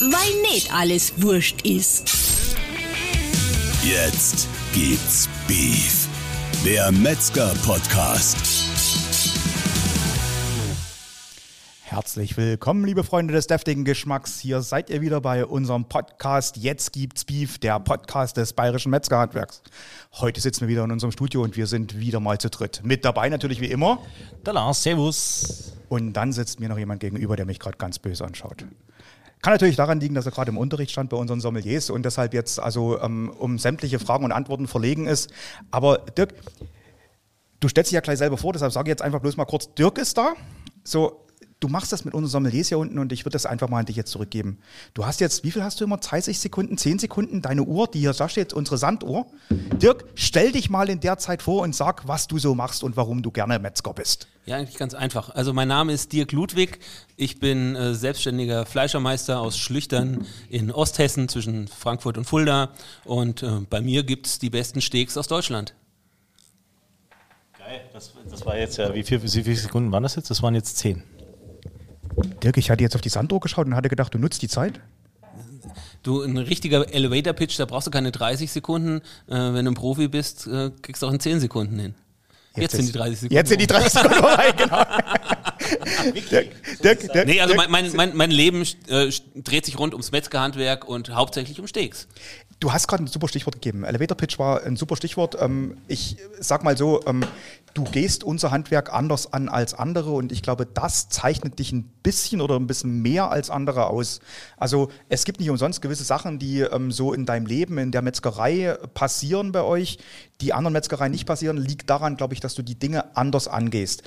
weil nicht alles wurscht ist. Jetzt gibt's Beef. Der Metzger-Podcast. Herzlich willkommen, liebe Freunde des deftigen Geschmacks. Hier seid ihr wieder bei unserem Podcast Jetzt gibt's Beef, der Podcast des Bayerischen Metzgerhandwerks. Heute sitzen wir wieder in unserem Studio und wir sind wieder mal zu dritt. Mit dabei natürlich wie immer. Der Lars, Servus. Und dann sitzt mir noch jemand gegenüber, der mich gerade ganz böse anschaut. Kann natürlich daran liegen, dass er gerade im Unterricht stand bei unseren Sommeliers und deshalb jetzt also ähm, um sämtliche Fragen und Antworten verlegen ist. Aber Dirk, du stellst dich ja gleich selber vor, deshalb sage ich jetzt einfach bloß mal kurz, Dirk ist da. So, du machst das mit unseren Sommeliers hier unten und ich würde das einfach mal an dich jetzt zurückgeben. Du hast jetzt, wie viel hast du immer? 30 Sekunden, 10 Sekunden? Deine Uhr, die hier da steht, unsere Sanduhr. Dirk, stell dich mal in der Zeit vor und sag, was du so machst und warum du gerne Metzger bist. Ja, eigentlich ganz einfach. Also mein Name ist Dirk Ludwig. Ich bin äh, selbstständiger Fleischermeister aus Schlüchtern in Osthessen zwischen Frankfurt und Fulda. Und äh, bei mir gibt es die besten Steaks aus Deutschland. Geil, das, das war jetzt ja, wie, viel, wie viele Sekunden waren das jetzt? Das waren jetzt zehn. Dirk, ich hatte jetzt auf die Sanduhr geschaut und hatte gedacht, du nutzt die Zeit. Du, ein richtiger Elevator-Pitch, da brauchst du keine 30 Sekunden. Äh, wenn du ein Profi bist, äh, kriegst du auch in 10 Sekunden hin. Jetzt, sind die 30 Sekunden. Jetzt sind die 30 Sekunden vorbei, genau. Dirk, Dirk, Dirk, nee, also mein, mein, mein, mein Leben äh, dreht sich rund ums Metzgerhandwerk und hauptsächlich um Steaks. Du hast gerade ein super Stichwort gegeben. Elevator Pitch war ein super Stichwort. Ähm, ich sag mal so, ähm, du gehst unser Handwerk anders an als andere und ich glaube, das zeichnet dich ein bisschen oder ein bisschen mehr als andere aus. Also es gibt nicht umsonst gewisse Sachen, die ähm, so in deinem Leben, in der Metzgerei passieren bei euch, die anderen Metzgereien nicht passieren, liegt daran, glaube ich, dass du die Dinge anders angehst.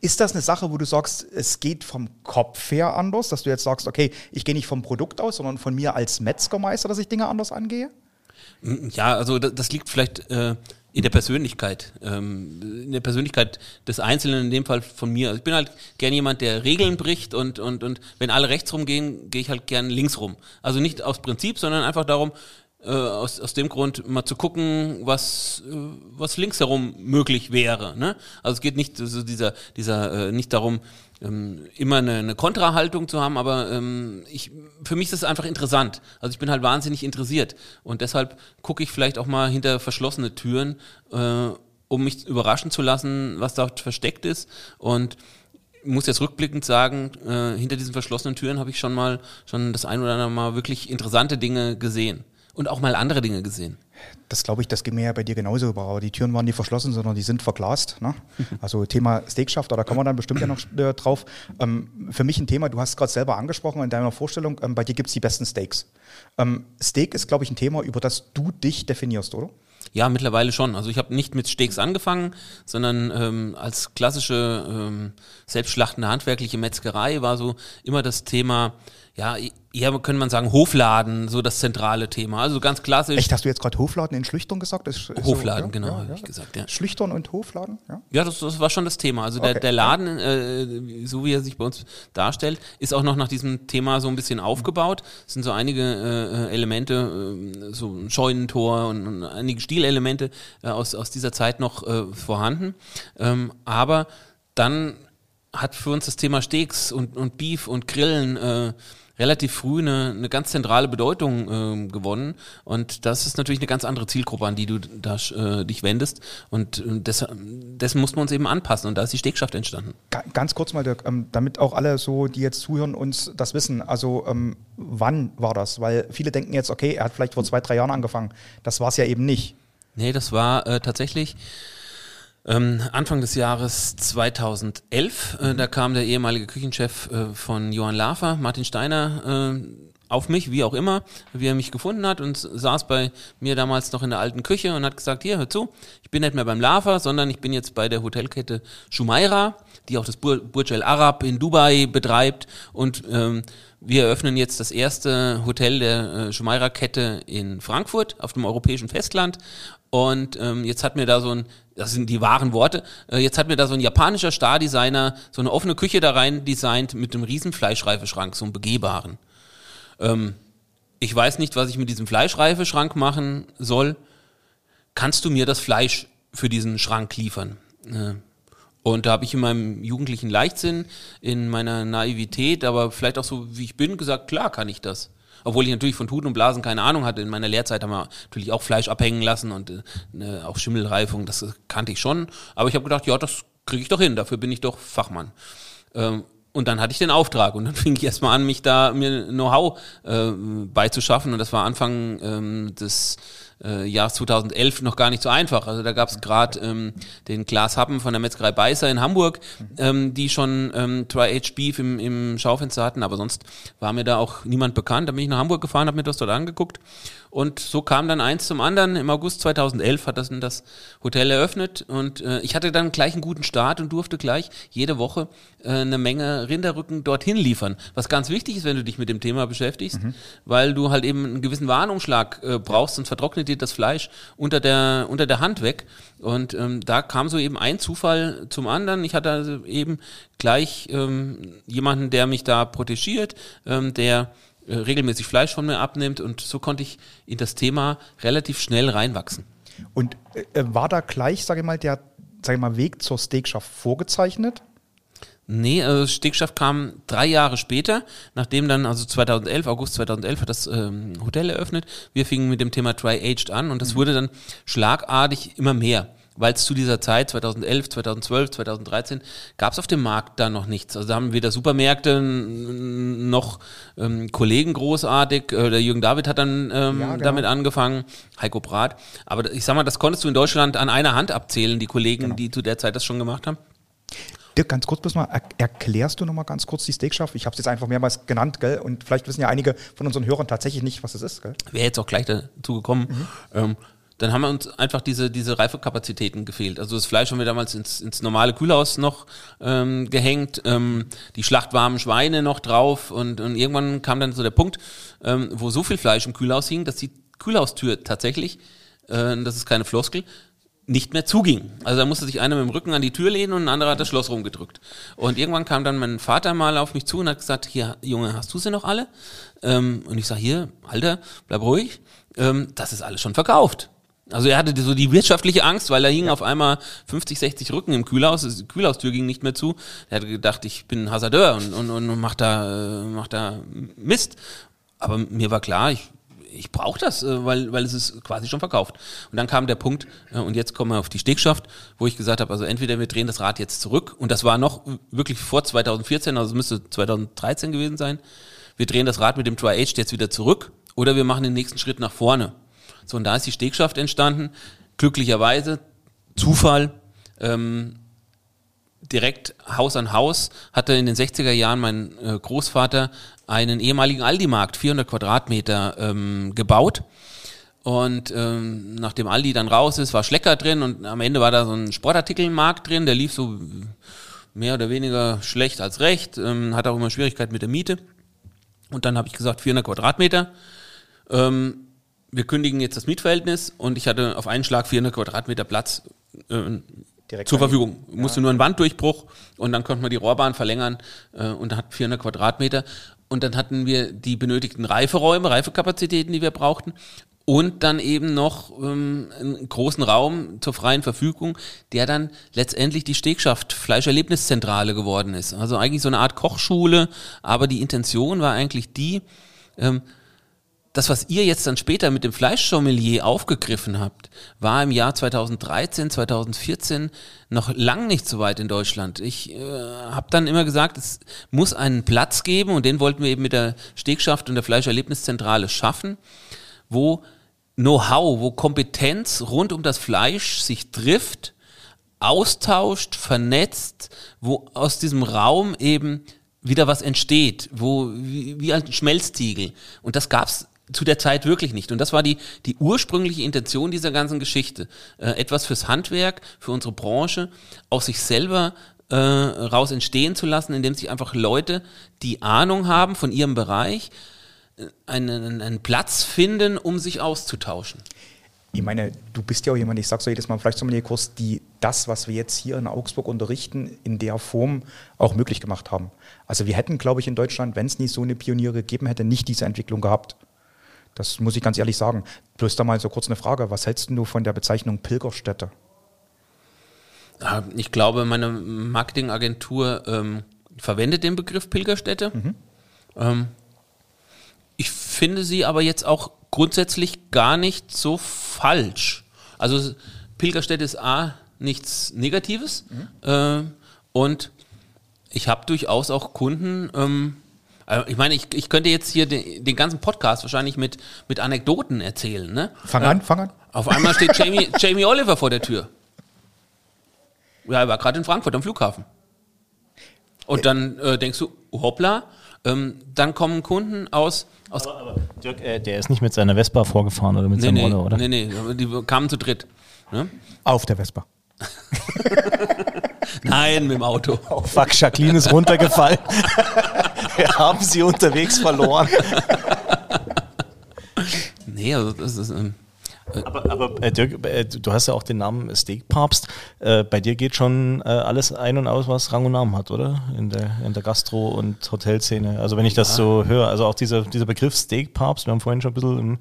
Ist das eine Sache, wo du sagst, es geht vom Kopf her anders, dass du jetzt sagst, okay, ich gehe nicht vom Produkt aus, sondern von mir als Metzgermeister, dass ich Dinge anders angehe? Ja, also das, liegt vielleicht äh, in der Persönlichkeit, ähm, in der Persönlichkeit des Einzelnen, in dem Fall von mir. Also ich bin halt gern jemand, der Regeln bricht und, und, und wenn alle rechts rumgehen, gehe ich halt gern links rum. Also nicht aus Prinzip, sondern einfach darum, äh, aus, aus dem Grund mal zu gucken, was, äh, was links herum möglich wäre. Ne? Also es geht nicht so dieser, dieser, äh, nicht darum, ähm, immer eine, eine Kontrahaltung zu haben, aber ähm, ich, für mich ist es einfach interessant. Also ich bin halt wahnsinnig interessiert und deshalb gucke ich vielleicht auch mal hinter verschlossene Türen, äh, um mich überraschen zu lassen, was dort versteckt ist und muss jetzt rückblickend sagen, äh, hinter diesen verschlossenen Türen habe ich schon mal schon das ein oder andere Mal wirklich interessante Dinge gesehen und auch mal andere Dinge gesehen. Das glaube ich, das ging mir ja bei dir genauso. Aber die Türen waren nicht verschlossen, sondern die sind verglast. Ne? Also Thema Steakschaft, da kommen wir dann bestimmt ja noch äh, drauf. Ähm, für mich ein Thema, du hast es gerade selber angesprochen in deiner Vorstellung, ähm, bei dir gibt es die besten Steaks. Ähm, Steak ist, glaube ich, ein Thema, über das du dich definierst, oder? Ja, mittlerweile schon. Also ich habe nicht mit Steaks angefangen, sondern ähm, als klassische ähm, selbstschlachtende handwerkliche Metzgerei war so immer das Thema, ja, eher könnte man sagen, Hofladen, so das zentrale Thema. Also ganz klassisch. Echt, hast du jetzt gerade Hofladen in Schlüchtern gesagt? Ist, ist Hofladen, so, genau, ja, habe ich gesagt, ja. Schlüchtern und Hofladen, ja? Ja, das, das war schon das Thema. Also okay. der, der Laden, äh, so wie er sich bei uns darstellt, ist auch noch nach diesem Thema so ein bisschen aufgebaut. Es sind so einige äh, Elemente, äh, so ein Scheunentor und, und einige Stilelemente äh, aus, aus dieser Zeit noch äh, vorhanden. Ähm, aber dann hat für uns das Thema Steaks und, und Beef und Grillen äh, relativ früh eine, eine ganz zentrale Bedeutung äh, gewonnen. Und das ist natürlich eine ganz andere Zielgruppe, an die du da, äh, dich wendest. Und äh, des, dessen mussten wir uns eben anpassen. Und da ist die Stegschaft entstanden. Ganz kurz mal, Dirk, ähm, damit auch alle so, die jetzt zuhören, uns das wissen. Also ähm, wann war das? Weil viele denken jetzt, okay, er hat vielleicht vor zwei, drei Jahren angefangen. Das war es ja eben nicht. Nee, das war äh, tatsächlich ähm, Anfang des Jahres 2011, äh, da kam der ehemalige Küchenchef äh, von Johann Lafer, Martin Steiner, äh, auf mich, wie auch immer, wie er mich gefunden hat und saß bei mir damals noch in der alten Küche und hat gesagt, hier, hör zu, ich bin nicht mehr beim Lafer, sondern ich bin jetzt bei der Hotelkette Shumaira, die auch das Bur Burj Al Arab in Dubai betreibt und ähm, wir eröffnen jetzt das erste Hotel der äh, Shumaira-Kette in Frankfurt auf dem europäischen Festland und ähm, jetzt hat mir da so ein, das sind die wahren Worte, äh, jetzt hat mir da so ein japanischer Stardesigner so eine offene Küche da rein designt mit einem riesen Fleischreifeschrank, so einem begehbaren. Ähm, ich weiß nicht, was ich mit diesem Fleischreifeschrank machen soll. Kannst du mir das Fleisch für diesen Schrank liefern? Äh, Und da habe ich in meinem jugendlichen Leichtsinn, in meiner Naivität, aber vielleicht auch so, wie ich bin, gesagt, klar kann ich das. Obwohl ich natürlich von Tuten und Blasen keine Ahnung hatte. In meiner Lehrzeit haben wir natürlich auch Fleisch abhängen lassen und äh, ne, auch Schimmelreifung, das kannte ich schon. Aber ich habe gedacht, ja, das kriege ich doch hin, dafür bin ich doch Fachmann. Ähm, und dann hatte ich den Auftrag und dann fing ich erstmal an, mich da mir Know-how äh, beizuschaffen. Und das war Anfang ähm, des äh, Jahr 2011 noch gar nicht so einfach. Also da gab es gerade ähm, den Klaas Happen von der Metzgerei Beißer in Hamburg, ähm, die schon ähm, Tri-Age Beef im, im Schaufenster hatten, aber sonst war mir da auch niemand bekannt. Da bin ich nach Hamburg gefahren, habe mir das dort angeguckt und so kam dann eins zum anderen. Im August 2011 hat das, das Hotel eröffnet und äh, ich hatte dann gleich einen guten Start und durfte gleich jede Woche äh, eine Menge Rinderrücken dorthin liefern. Was ganz wichtig ist, wenn du dich mit dem Thema beschäftigst, mhm. weil du halt eben einen gewissen Warnumschlag äh, brauchst, sonst vertrocknet dir das Fleisch unter der, unter der Hand weg. Und ähm, da kam so eben ein Zufall zum anderen. Ich hatte also eben gleich ähm, jemanden, der mich da protegiert, ähm, der regelmäßig Fleisch von mir abnimmt und so konnte ich in das Thema relativ schnell reinwachsen. Und äh, war da gleich, sage ich mal, der sag ich mal, Weg zur Steakschaft vorgezeichnet? Nee, also Steakschaft kam drei Jahre später, nachdem dann, also 2011, August 2011 hat das ähm, Hotel eröffnet. Wir fingen mit dem Thema Tri-Aged an und das mhm. wurde dann schlagartig immer mehr weil es zu dieser Zeit, 2011, 2012, 2013, gab es auf dem Markt da noch nichts. Also da haben weder Supermärkte noch ähm, Kollegen großartig. Äh, der Jürgen David hat dann ähm, ja, genau. damit angefangen, Heiko Brat. Aber ich sag mal, das konntest du in Deutschland an einer Hand abzählen, die Kollegen, genau. die zu der Zeit das schon gemacht haben. Dirk, ganz kurz bloß mal, er erklärst du nochmal ganz kurz die Steakschaft? Ich habe es jetzt einfach mehrmals genannt, gell? Und vielleicht wissen ja einige von unseren Hörern tatsächlich nicht, was es ist, gell? Wäre jetzt auch gleich dazu gekommen. Mhm. Ähm, dann haben wir uns einfach diese, diese Reifekapazitäten gefehlt. Also das Fleisch haben wir damals ins, ins normale Kühlhaus noch ähm, gehängt, ähm, die schlachtwarmen Schweine noch drauf und, und irgendwann kam dann so der Punkt, ähm, wo so viel Fleisch im Kühlhaus hing, dass die Kühlhaustür tatsächlich, äh, das ist keine Floskel, nicht mehr zuging. Also da musste sich einer mit dem Rücken an die Tür lehnen und ein anderer hat das Schloss rumgedrückt. Und irgendwann kam dann mein Vater mal auf mich zu und hat gesagt, hier, Junge, hast du sie noch alle? Ähm, und ich sage, hier, Alter, bleib ruhig, ähm, das ist alles schon verkauft. Also er hatte so die wirtschaftliche Angst, weil da hingen ja. auf einmal 50, 60 Rücken im Kühlhaus, die Kühlhaustür ging nicht mehr zu. Er hatte gedacht, ich bin Hasardeur und, und, und mach da, äh, mach da Mist. Aber mir war klar, ich, ich brauche das, äh, weil, weil es ist quasi schon verkauft. Und dann kam der Punkt, äh, und jetzt kommen wir auf die Stegschaft, wo ich gesagt habe, also entweder wir drehen das Rad jetzt zurück, und das war noch wirklich vor 2014, also es müsste 2013 gewesen sein, wir drehen das Rad mit dem Tri-Age jetzt wieder zurück, oder wir machen den nächsten Schritt nach vorne. So, und da ist die Stegschaft entstanden. Glücklicherweise, Zufall, ähm, direkt Haus an Haus hatte in den 60er Jahren mein äh, Großvater einen ehemaligen Aldi-Markt, 400 Quadratmeter, ähm, gebaut. Und ähm, nachdem Aldi dann raus ist, war Schlecker drin und am Ende war da so ein Sportartikelmarkt drin, der lief so mehr oder weniger schlecht als recht, ähm, hat auch immer Schwierigkeiten mit der Miete. Und dann habe ich gesagt, 400 Quadratmeter. Ähm, wir kündigen jetzt das Mietverhältnis und ich hatte auf einen Schlag 400 Quadratmeter Platz äh, zur Verfügung. Ich musste ja. nur einen Wanddurchbruch und dann konnten wir die Rohrbahn verlängern äh, und hat 400 Quadratmeter. Und dann hatten wir die benötigten Reiferäume, Reifekapazitäten, die wir brauchten. Und dann eben noch ähm, einen großen Raum zur freien Verfügung, der dann letztendlich die Stegschaft Fleischerlebniszentrale geworden ist. Also eigentlich so eine Art Kochschule, aber die Intention war eigentlich die, ähm, das, was ihr jetzt dann später mit dem Fleischsommelier aufgegriffen habt, war im Jahr 2013, 2014 noch lang nicht so weit in Deutschland. Ich äh, habe dann immer gesagt, es muss einen Platz geben und den wollten wir eben mit der Stegschaft und der Fleischerlebniszentrale schaffen, wo Know-how, wo Kompetenz rund um das Fleisch sich trifft, austauscht, vernetzt, wo aus diesem Raum eben wieder was entsteht, wo wie, wie ein Schmelztiegel. Und das gab's zu der Zeit wirklich nicht. Und das war die, die ursprüngliche Intention dieser ganzen Geschichte. Äh, etwas fürs Handwerk, für unsere Branche, aus sich selber äh, raus entstehen zu lassen, indem sich einfach Leute, die Ahnung haben von ihrem Bereich, äh, einen, einen Platz finden, um sich auszutauschen. Ich meine, du bist ja auch jemand, ich sag's so jedes Mal vielleicht zum Kurs, die das, was wir jetzt hier in Augsburg unterrichten, in der Form auch möglich gemacht haben. Also wir hätten, glaube ich, in Deutschland, wenn es nicht so eine Pioniere gegeben hätte, nicht diese Entwicklung gehabt. Das muss ich ganz ehrlich sagen. Bloß da mal so kurz eine Frage. Was hältst du von der Bezeichnung Pilgerstätte? Ich glaube, meine Marketingagentur ähm, verwendet den Begriff Pilgerstätte. Ähm, ich finde sie aber jetzt auch grundsätzlich gar nicht so falsch. Also Pilgerstätte ist A, nichts Negatives äh, und ich habe durchaus auch Kunden, ähm, äh, ich meine, ich, ich könnte jetzt hier den, den ganzen Podcast wahrscheinlich mit, mit Anekdoten erzählen. Ne? Fang an, fang an. Auf einmal steht Jamie, Jamie Oliver vor der Tür. Ja, er war gerade in Frankfurt am Flughafen. Und dann äh, denkst du, hoppla, ähm, dann kommen Kunden aus. aus Aber, aber Dirk, äh, der ist nicht mit seiner Vespa vorgefahren oder mit nee, seinem nee, Roller, oder? nee, nee, die kamen zu dritt. Ne? Auf der Vespa. Nein, mit dem Auto. Oh fuck, Jacqueline ist runtergefallen. Wir haben sie unterwegs verloren. Nee, also das ist. Ähm, Aber, aber äh, Dirk, äh, du hast ja auch den Namen Steakpapst. Äh, bei dir geht schon äh, alles ein und aus, was Rang und Namen hat, oder? In der, in der Gastro- und Hotelszene. Also wenn ich das so höre, also auch dieser, dieser Begriff Steakpapst, wir haben vorhin schon ein bisschen im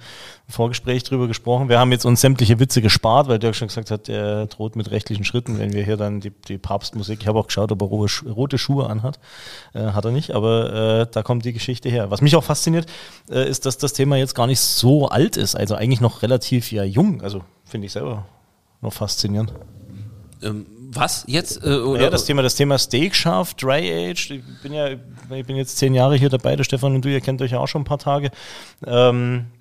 Vorgespräch drüber gesprochen. Wir haben jetzt uns sämtliche Witze gespart, weil Dirk schon gesagt hat, er droht mit rechtlichen Schritten, wenn wir hier dann die, die Papstmusik, ich habe auch geschaut, ob er rote, Schu- rote Schuhe anhat. Äh, hat er nicht, aber äh, da kommt die Geschichte her. Was mich auch fasziniert, ist, dass das Thema jetzt gar nicht so alt ist, also eigentlich noch relativ ja jung. Also finde ich selber noch faszinierend. ähm, was jetzt? Äh, oder, Ja, das Thema, das Thema Steak scharf, Dry Aged. Ich bin ja, ich bin jetzt zehn Jahre hier dabei, der Stefan und du, ihr kennt euch ja auch schon ein paar Tage. Ähm, äh,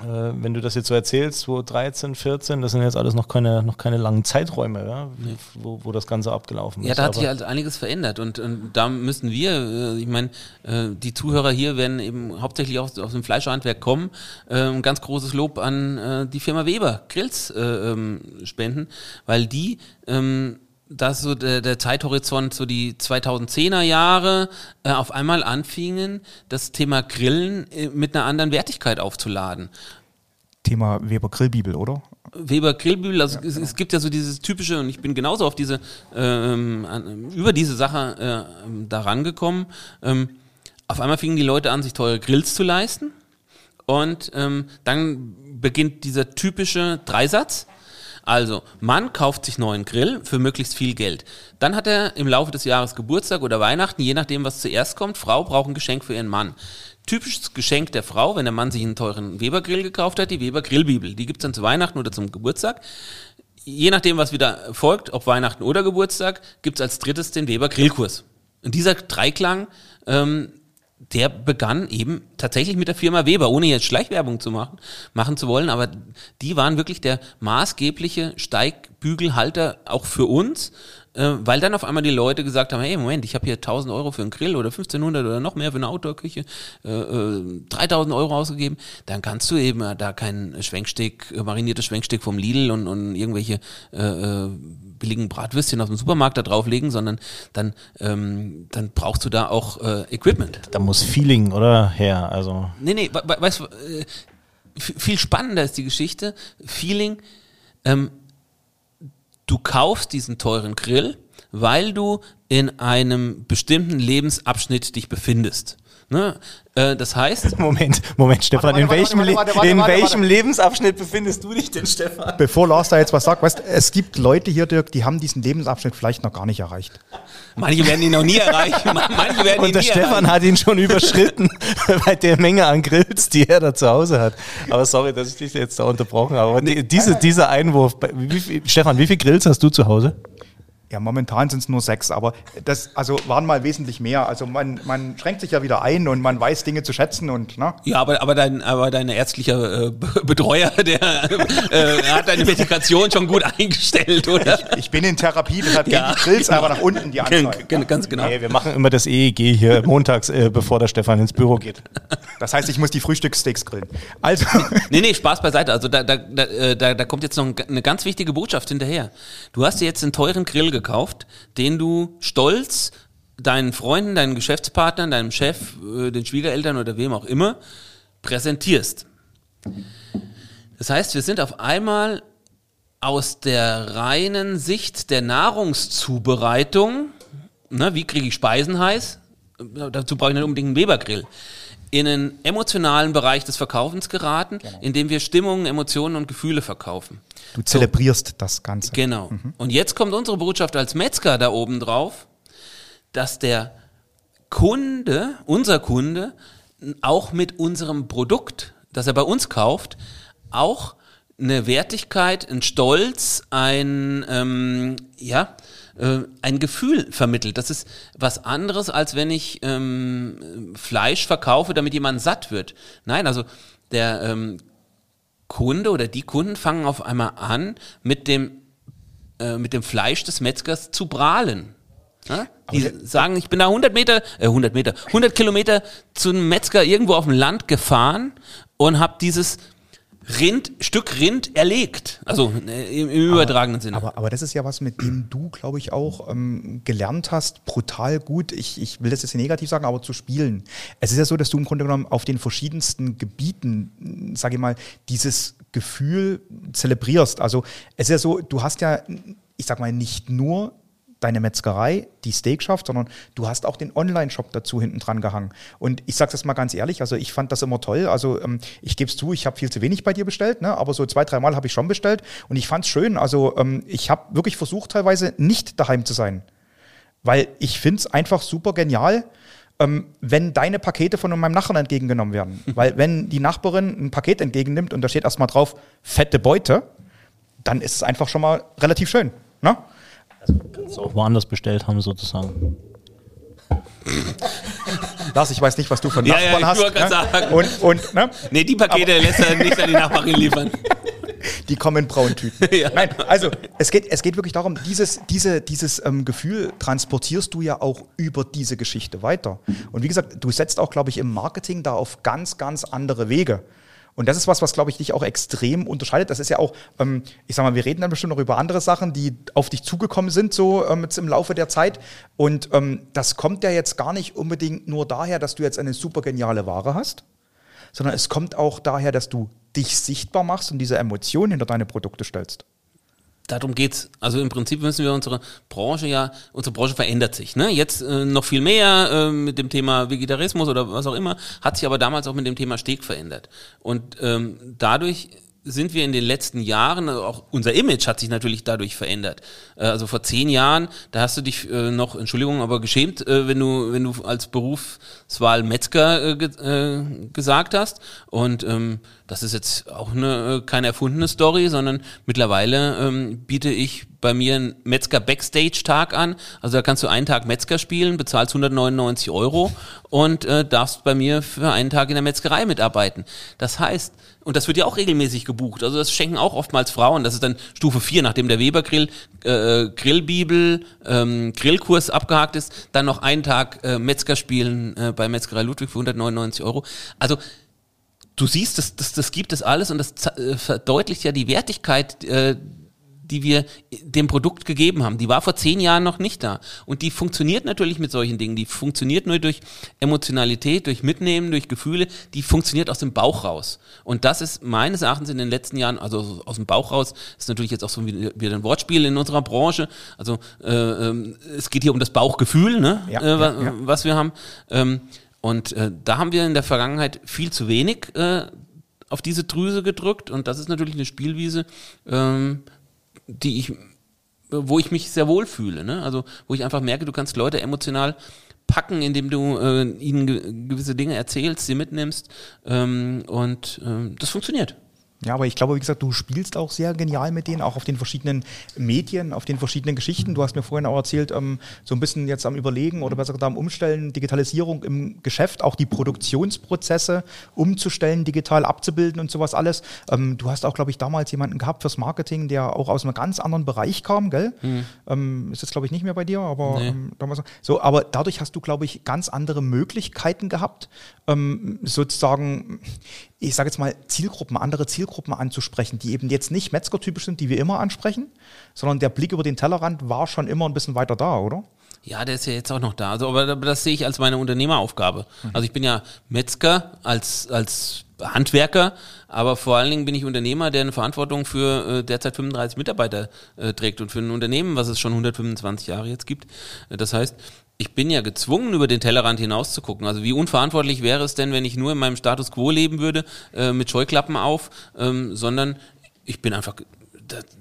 wenn du das jetzt so erzählst, 2013, 14, das sind jetzt alles noch keine, noch keine langen Zeiträume, ja, wo, wo das Ganze abgelaufen ist. Ja, da hat sich halt einiges verändert und, und da müssen wir, äh, ich meine, äh, die Zuhörer hier werden eben hauptsächlich aus, aus dem Fleischhandwerk kommen. Äh, ein ganz großes Lob an äh, die Firma Weber Grills äh, ähm, spenden, weil die da ist so der, der Zeithorizont, so die 2010er Jahre, äh, auf einmal anfingen, das Thema Grillen äh, mit einer anderen Wertigkeit aufzuladen. Thema Weber Grillbibel, oder? Weber Grillbühl, also es, es gibt ja so dieses typische, und ich bin genauso auf diese, ähm, an, über diese Sache äh, da rangekommen. Ähm, auf einmal fingen die Leute an, sich teure Grills zu leisten. Und ähm, dann beginnt dieser typische Dreisatz. Also, Mann kauft sich neuen Grill für möglichst viel Geld. Dann hat er im Laufe des Jahres Geburtstag oder Weihnachten, je nachdem, was zuerst kommt. Frau braucht ein Geschenk für ihren Mann. Typisches Geschenk der Frau, wenn der Mann sich einen teuren Weber-Grill gekauft hat, die Weber-Grillbibel. Die gibt's dann zu Weihnachten oder zum Geburtstag. Je nachdem, was wieder folgt, ob Weihnachten oder Geburtstag, gibt's als drittes den Weber-Grillkurs. Und dieser Dreiklang, ähm, der begann eben tatsächlich mit der Firma Weber, ohne jetzt Schleichwerbung zu machen, machen zu wollen, aber die waren wirklich der maßgebliche Steigbügelhalter auch für uns, äh, weil dann auf einmal die Leute gesagt haben, hey, Moment, ich habe hier 1000 Euro für einen Grill oder 1500 oder noch mehr für eine Outdoor-Küche, äh, äh, 3000 Euro ausgegeben, dann kannst du eben äh, da kein Schwenkstück, äh, mariniertes Schwenkstück vom Lidl und, und irgendwelche äh, billigen Bratwürstchen aus dem Supermarkt da drauflegen, sondern dann, ähm, dann brauchst du da auch Equipment. da muss Feeling, oder? Her, also. Nee, nee, we- we- weißt du, viel spannender ist die Geschichte. Feeling, ähm, du kaufst diesen teuren Grill, weil du in einem bestimmten Lebensabschnitt dich befindest. Ne? Äh, das heißt, Moment, Moment, Stefan, Warte, in warte, welchem, warte, Le- warte, warte, in welchem. Lebensabschnitt befindest du dich denn, Stefan? Bevor Lars da jetzt was sagt, weißt, es gibt Leute hier, Dirk, die haben diesen Lebensabschnitt vielleicht noch gar nicht erreicht. manche werden ihn noch nie erreichen, manche werden ihn Und der nie Stefan erreichen. hat ihn schon überschritten bei der Menge an Grills, die er da zu Hause hat. Aber sorry, dass ich dich jetzt da unterbrochen habe. Aber die- diese, dieser Einwurf, wie viel, Stefan, wie viele Grills hast du zu Hause? Ja, momentan sind es nur sechs, aber das also waren mal wesentlich mehr. Also man, man schränkt sich ja wieder ein und man weiß Dinge zu schätzen und ne? Ja, aber, aber, dein, aber dein ärztlicher äh, Be- Betreuer, der äh, hat deine Medikation schon gut eingestellt, oder? Ich bin in Therapie, deshalb Ja, gehen die Grills genau. einfach nach unten, die Anzahl. Gen- Ganz genau. Nee, wir machen immer das EEG hier montags, äh, bevor der Stefan ins Büro geht. Das heißt, ich muss die Frühstückssteaks grillen. Also, Nee, nee, Spaß beiseite. Also da, da, da, äh, da, kommt jetzt noch ein- eine ganz wichtige Botschaft hinterher. Du hast dir jetzt einen teuren Grill gekauft, den du stolz deinen Freunden, deinen Geschäftspartnern, deinem Chef, äh, den Schwiegereltern oder wem auch immer präsentierst. Das heißt, wir sind auf einmal aus der reinen Sicht der Nahrungszubereitung, ne, wie kriege ich Speisen heiß? Dazu brauche ich nicht unbedingt einen Webergrill. In einen emotionalen Bereich des Verkaufens geraten, in dem wir Stimmungen, Emotionen und Gefühle verkaufen. Du zelebrierst das Ganze. Genau. Und jetzt kommt unsere Botschaft als Metzger da oben drauf, dass der Kunde, unser Kunde, auch mit unserem Produkt, das er bei uns kauft, auch eine Wertigkeit, ein Stolz, ein, ähm, ja, äh, ein Gefühl vermittelt. Das ist was anderes, als wenn ich ähm, Fleisch verkaufe, damit jemand satt wird. Nein, also der ähm, Kunde oder die Kunden fangen auf einmal an, mit dem, äh, mit dem Fleisch des Metzgers zu prahlen. Ja? Die sagen, ich bin da 100 Meter, äh, 100 Meter, 100 Kilometer zu einem Metzger irgendwo auf dem Land gefahren und habe dieses Rind, Stück Rind erlegt. Also äh, im, im übertragenen Sinne. Aber, aber das ist ja was, mit dem du, glaube ich, auch ähm, gelernt hast, brutal gut, ich, ich will das jetzt nicht negativ sagen, aber zu spielen. Es ist ja so, dass du im Grunde genommen auf den verschiedensten Gebieten, sage ich mal, dieses Gefühl zelebrierst. Also es ist ja so, du hast ja, ich sag mal, nicht nur deine Metzgerei, die Steak schafft, sondern du hast auch den Online-Shop dazu hinten dran gehangen. Und ich sage das mal ganz ehrlich, also ich fand das immer toll. Also ähm, ich gebe es zu, ich habe viel zu wenig bei dir bestellt, ne? aber so zwei, dreimal habe ich schon bestellt und ich fand es schön. Also ähm, ich habe wirklich versucht, teilweise nicht daheim zu sein, weil ich finde es einfach super genial, ähm, wenn deine Pakete von meinem Nachbarn entgegengenommen werden. Weil wenn die Nachbarin ein Paket entgegennimmt und da steht erstmal drauf, fette Beute, dann ist es einfach schon mal relativ schön. Ne? Kannst du auch woanders bestellt haben, sozusagen. Lars, ich weiß nicht, was du von Ja, ja, Nachbarn ich hast. ne? sagen. Und, und ne? nee, die Pakete lässt er nicht an die Nachbarin liefern. die kommen in braunen Tüten. Ja. Nein, also es geht, es geht wirklich darum, dieses, diese, dieses ähm, Gefühl transportierst du ja auch über diese Geschichte weiter. Und wie gesagt, du setzt auch, glaube ich, im Marketing da auf ganz, ganz andere Wege. Und das ist was, was, glaube ich, dich auch extrem unterscheidet. Das ist ja auch, ähm, ich sag mal, wir reden dann bestimmt noch über andere Sachen, die auf dich zugekommen sind, so ähm, jetzt im Laufe der Zeit. Und ähm, das kommt ja jetzt gar nicht unbedingt nur daher, dass du jetzt eine super geniale Ware hast, sondern es kommt auch daher, dass du dich sichtbar machst und diese Emotionen hinter deine Produkte stellst. Darum geht's. Also im Prinzip müssen wir unsere Branche ja, unsere Branche verändert sich. Ne? Jetzt äh, noch viel mehr äh, mit dem Thema Vegetarismus oder was auch immer, hat sich aber damals auch mit dem Thema Steg verändert. Und ähm, dadurch sind wir in den letzten Jahren, also auch unser Image hat sich natürlich dadurch verändert. Äh, Also vor zehn Jahren, da hast du dich äh, noch, Entschuldigung, aber geschämt, äh, wenn du, wenn du als Berufswahl Metzger äh, ge äh, gesagt hast. Und ähm, das ist jetzt auch eine, äh, keine erfundene Story, sondern mittlerweile ähm, biete ich bei mir einen Metzger Backstage Tag an. Also da kannst du einen Tag Metzger spielen, bezahlst 199 Euro und äh, darfst bei mir für einen Tag in der Metzgerei mitarbeiten. Das heißt, und das wird ja auch regelmäßig gebucht. Also das schenken auch oftmals Frauen. Das ist dann Stufe 4, nachdem der Weber Grill, äh, Grillbibel, ähm, Grillkurs abgehakt ist, dann noch einen Tag äh, Metzger spielen äh, bei Metzgerei Ludwig für 199 Euro. Also du siehst, das, das, das gibt es alles und das äh, verdeutlicht ja die Wertigkeit, äh, die wir dem Produkt gegeben haben. Die war vor zehn Jahren noch nicht da. Und die funktioniert natürlich mit solchen Dingen. Die funktioniert nur durch Emotionalität, durch Mitnehmen, durch Gefühle. Die funktioniert aus dem Bauch raus. Und das ist meines Erachtens in den letzten Jahren, also aus dem Bauch raus, ist natürlich jetzt auch so wie- wieder ein Wortspiel in unserer Branche. Also äh, ähm, es geht hier um das Bauchgefühl, ne? Ja, äh, wa- ja, ja. was wir haben. Ähm, und äh, da haben wir in der Vergangenheit viel zu wenig äh, auf diese Drüse gedrückt. Und das ist natürlich eine Spielwiese, ähm, die ich, wo ich mich sehr wohl fühle. Ne? Also wo ich einfach merke, du kannst Leute emotional packen, indem du äh, ihnen ge gewisse Dinge erzählst, sie mitnimmst ähm, und ähm, das funktioniert. Ja, aber ich glaube, wie gesagt, du spielst auch sehr genial mit denen, auch auf den verschiedenen Medien, auf den verschiedenen Geschichten. Du hast mir vorhin auch erzählt, ähm, so ein bisschen jetzt am Überlegen oder besser gesagt am Umstellen, Digitalisierung im Geschäft, auch die Produktionsprozesse umzustellen, digital abzubilden und sowas alles. Ähm, du hast auch, glaube ich, damals jemanden gehabt fürs Marketing, der auch aus einem ganz anderen Bereich kam, gell? Ähm, ist jetzt, glaube ich, nicht mehr bei dir, aber Nee. ähm, damals so, aber dadurch hast du, glaube ich, ganz andere Möglichkeiten gehabt, ähm, sozusagen, ich sage jetzt mal, Zielgruppen, andere Zielgruppen anzusprechen, die eben jetzt nicht Metzger-typisch sind, die wir immer ansprechen, sondern der Blick über den Tellerrand war schon immer ein bisschen weiter da, oder? Ja, der ist ja jetzt auch noch da. Also, aber das sehe ich als meine Unternehmeraufgabe. Also ich bin ja Metzger als, als Handwerker, aber vor allen Dingen bin ich Unternehmer, der eine Verantwortung für äh, derzeit 35 Mitarbeiter äh, trägt und für ein Unternehmen, was es schon 125 Jahre jetzt gibt. Äh, Das heißt, ich bin ja gezwungen, über den Tellerrand hinaus zu gucken. Also wie unverantwortlich wäre es denn, wenn ich nur in meinem Status quo leben würde, äh, mit Scheuklappen auf, ähm, sondern ich bin einfach,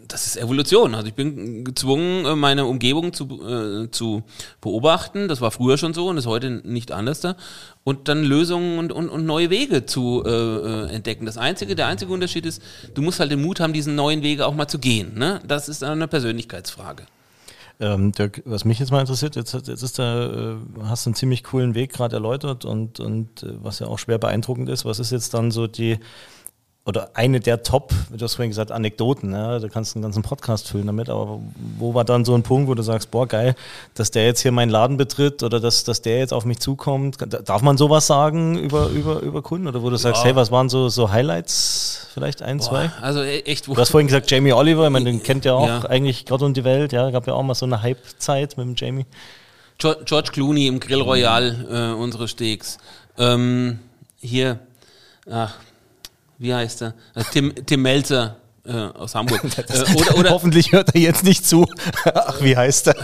das ist Evolution. Also ich bin gezwungen, äh, meine Umgebung zu, äh, zu beobachten. Das war früher schon so und ist heute nicht anders da. Und dann Lösungen und, und, und neue Wege zu äh, äh, entdecken. Das einzige, der einzige Unterschied ist, du musst halt den Mut haben, diesen neuen Wege auch mal zu gehen. Ne? Das ist eine Persönlichkeitsfrage. Ähm, Dirk, was mich jetzt mal interessiert, jetzt, jetzt ist da, äh, hast du einen ziemlich coolen Weg gerade erläutert und, und äh, was ja auch schwer beeindruckend ist. Was ist jetzt dann so die, oder eine der Top, du hast vorhin gesagt, Anekdoten, ja, du kannst einen ganzen Podcast füllen damit, aber wo war dann so ein Punkt, wo du sagst, boah, geil, dass der jetzt hier meinen Laden betritt oder dass, dass der jetzt auf mich zukommt? Darf man sowas sagen über, über, über Kunden oder wo du sagst, ja. hey, was waren so, so Highlights, vielleicht ein, boah, zwei? Also e-, echt, wo Du hast vorhin gesagt, Jamie Oliver, ich meine, den kennt ja auch ja. eigentlich gerade um die Welt, ja, gab ja auch mal so eine Hype-Zeit mit dem Jamie. George Clooney im Grill Royal, äh, unsere Steaks. Ähm, hier, ach, wie heißt er? Äh, Tim, Tim Melzer äh, aus Hamburg. äh, oder, oder, Hoffentlich hört er jetzt nicht zu. Ach, wie heißt er?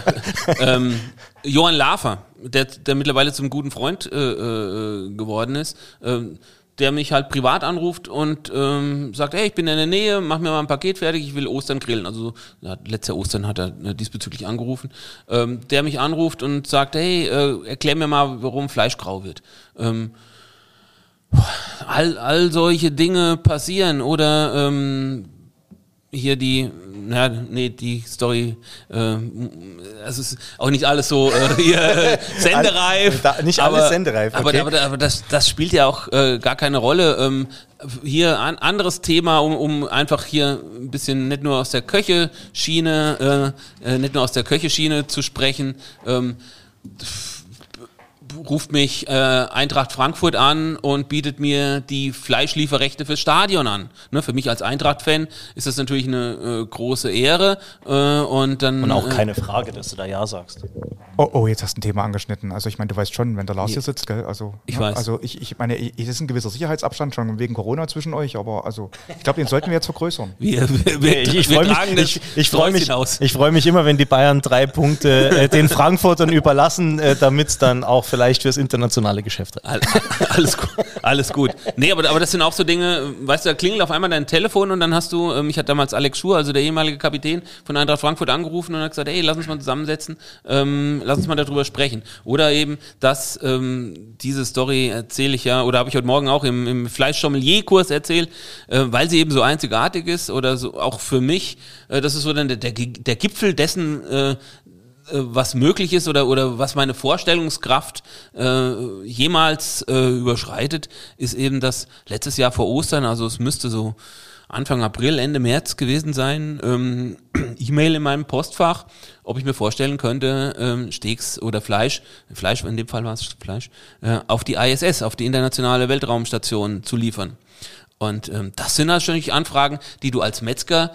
ähm, Johann Lafer, der, der mittlerweile zum guten Freund äh, äh, geworden ist. Ähm, der mich halt privat anruft und ähm, sagt, hey, ich bin in der Nähe, mach mir mal ein Paket fertig, ich will Ostern grillen. Also ja, letzter Ostern hat er äh, diesbezüglich angerufen. Ähm, der mich anruft und sagt, hey, äh, erklär mir mal, warum Fleisch grau wird. Ähm, all, all solche Dinge passieren oder ähm, hier die, na, nee, die Story, äh, es ist auch nicht alles so äh, hier, äh, sendereif. da, nicht alles aber, sendereif. Okay. Aber, aber, aber das, das spielt ja auch äh, gar keine Rolle. Ähm, hier ein anderes Thema, um, um einfach hier ein bisschen nicht nur aus der Köche-Schiene, äh, äh, nicht nur aus der Köche-Schiene zu sprechen. Ähm, ruft mich äh, Eintracht Frankfurt an und bietet mir die Fleischlieferrechte fürs Stadion an. Ne, für mich als Eintracht-Fan ist das natürlich eine äh, große Ehre. Äh, und, dann, und auch äh, keine Frage, dass du da Ja sagst. Oh, oh, jetzt hast du ein Thema angeschnitten. Also ich meine, du weißt schon, wenn der Lars hier sitzt, gell? Also, ich ne? weiß. Also ich, ich meine, es ist ein gewisser Sicherheitsabstand schon wegen Corona zwischen euch, aber also ich glaube, den sollten wir jetzt vergrößern. Wir, wir, wir, ich, ich freue mich, ich, ich freu mich, ich freu mich immer, wenn die Bayern drei Punkte äh, den Frankfurtern überlassen, äh, damit es dann auch vielleicht vielleicht fürs internationale Geschäft. Alles gut. Alles gut. Nee, aber, aber das sind auch so Dinge, weißt du, da klingelt auf einmal dein Telefon und dann hast du, ähm, mich hat damals Alex Schur, also der ehemalige Kapitän von Eintracht Frankfurt angerufen und hat gesagt, hey, lass uns mal zusammensetzen, ähm, lass uns mal darüber sprechen. Oder eben, dass ähm, diese Story erzähle ich ja, oder habe ich heute Morgen auch im, im Fleischsommelier-Kurs erzählt, äh, weil sie eben so einzigartig ist oder so auch für mich, äh, das ist so dann der, der, der Gipfel dessen, äh, äh, was möglich ist oder, oder was meine Vorstellungskraft äh, jemals äh, überschreitet, ist eben das letztes Jahr vor Ostern, also es müsste so Anfang April, Ende März gewesen sein, ähm, E-Mail in meinem Postfach, ob ich mir vorstellen könnte, ähm, Steaks oder Fleisch, Fleisch, in dem Fall war es Fleisch, äh, auf die ISS, auf die internationale Weltraumstation zu liefern. Und ähm, das sind natürlich Anfragen, die du als Metzger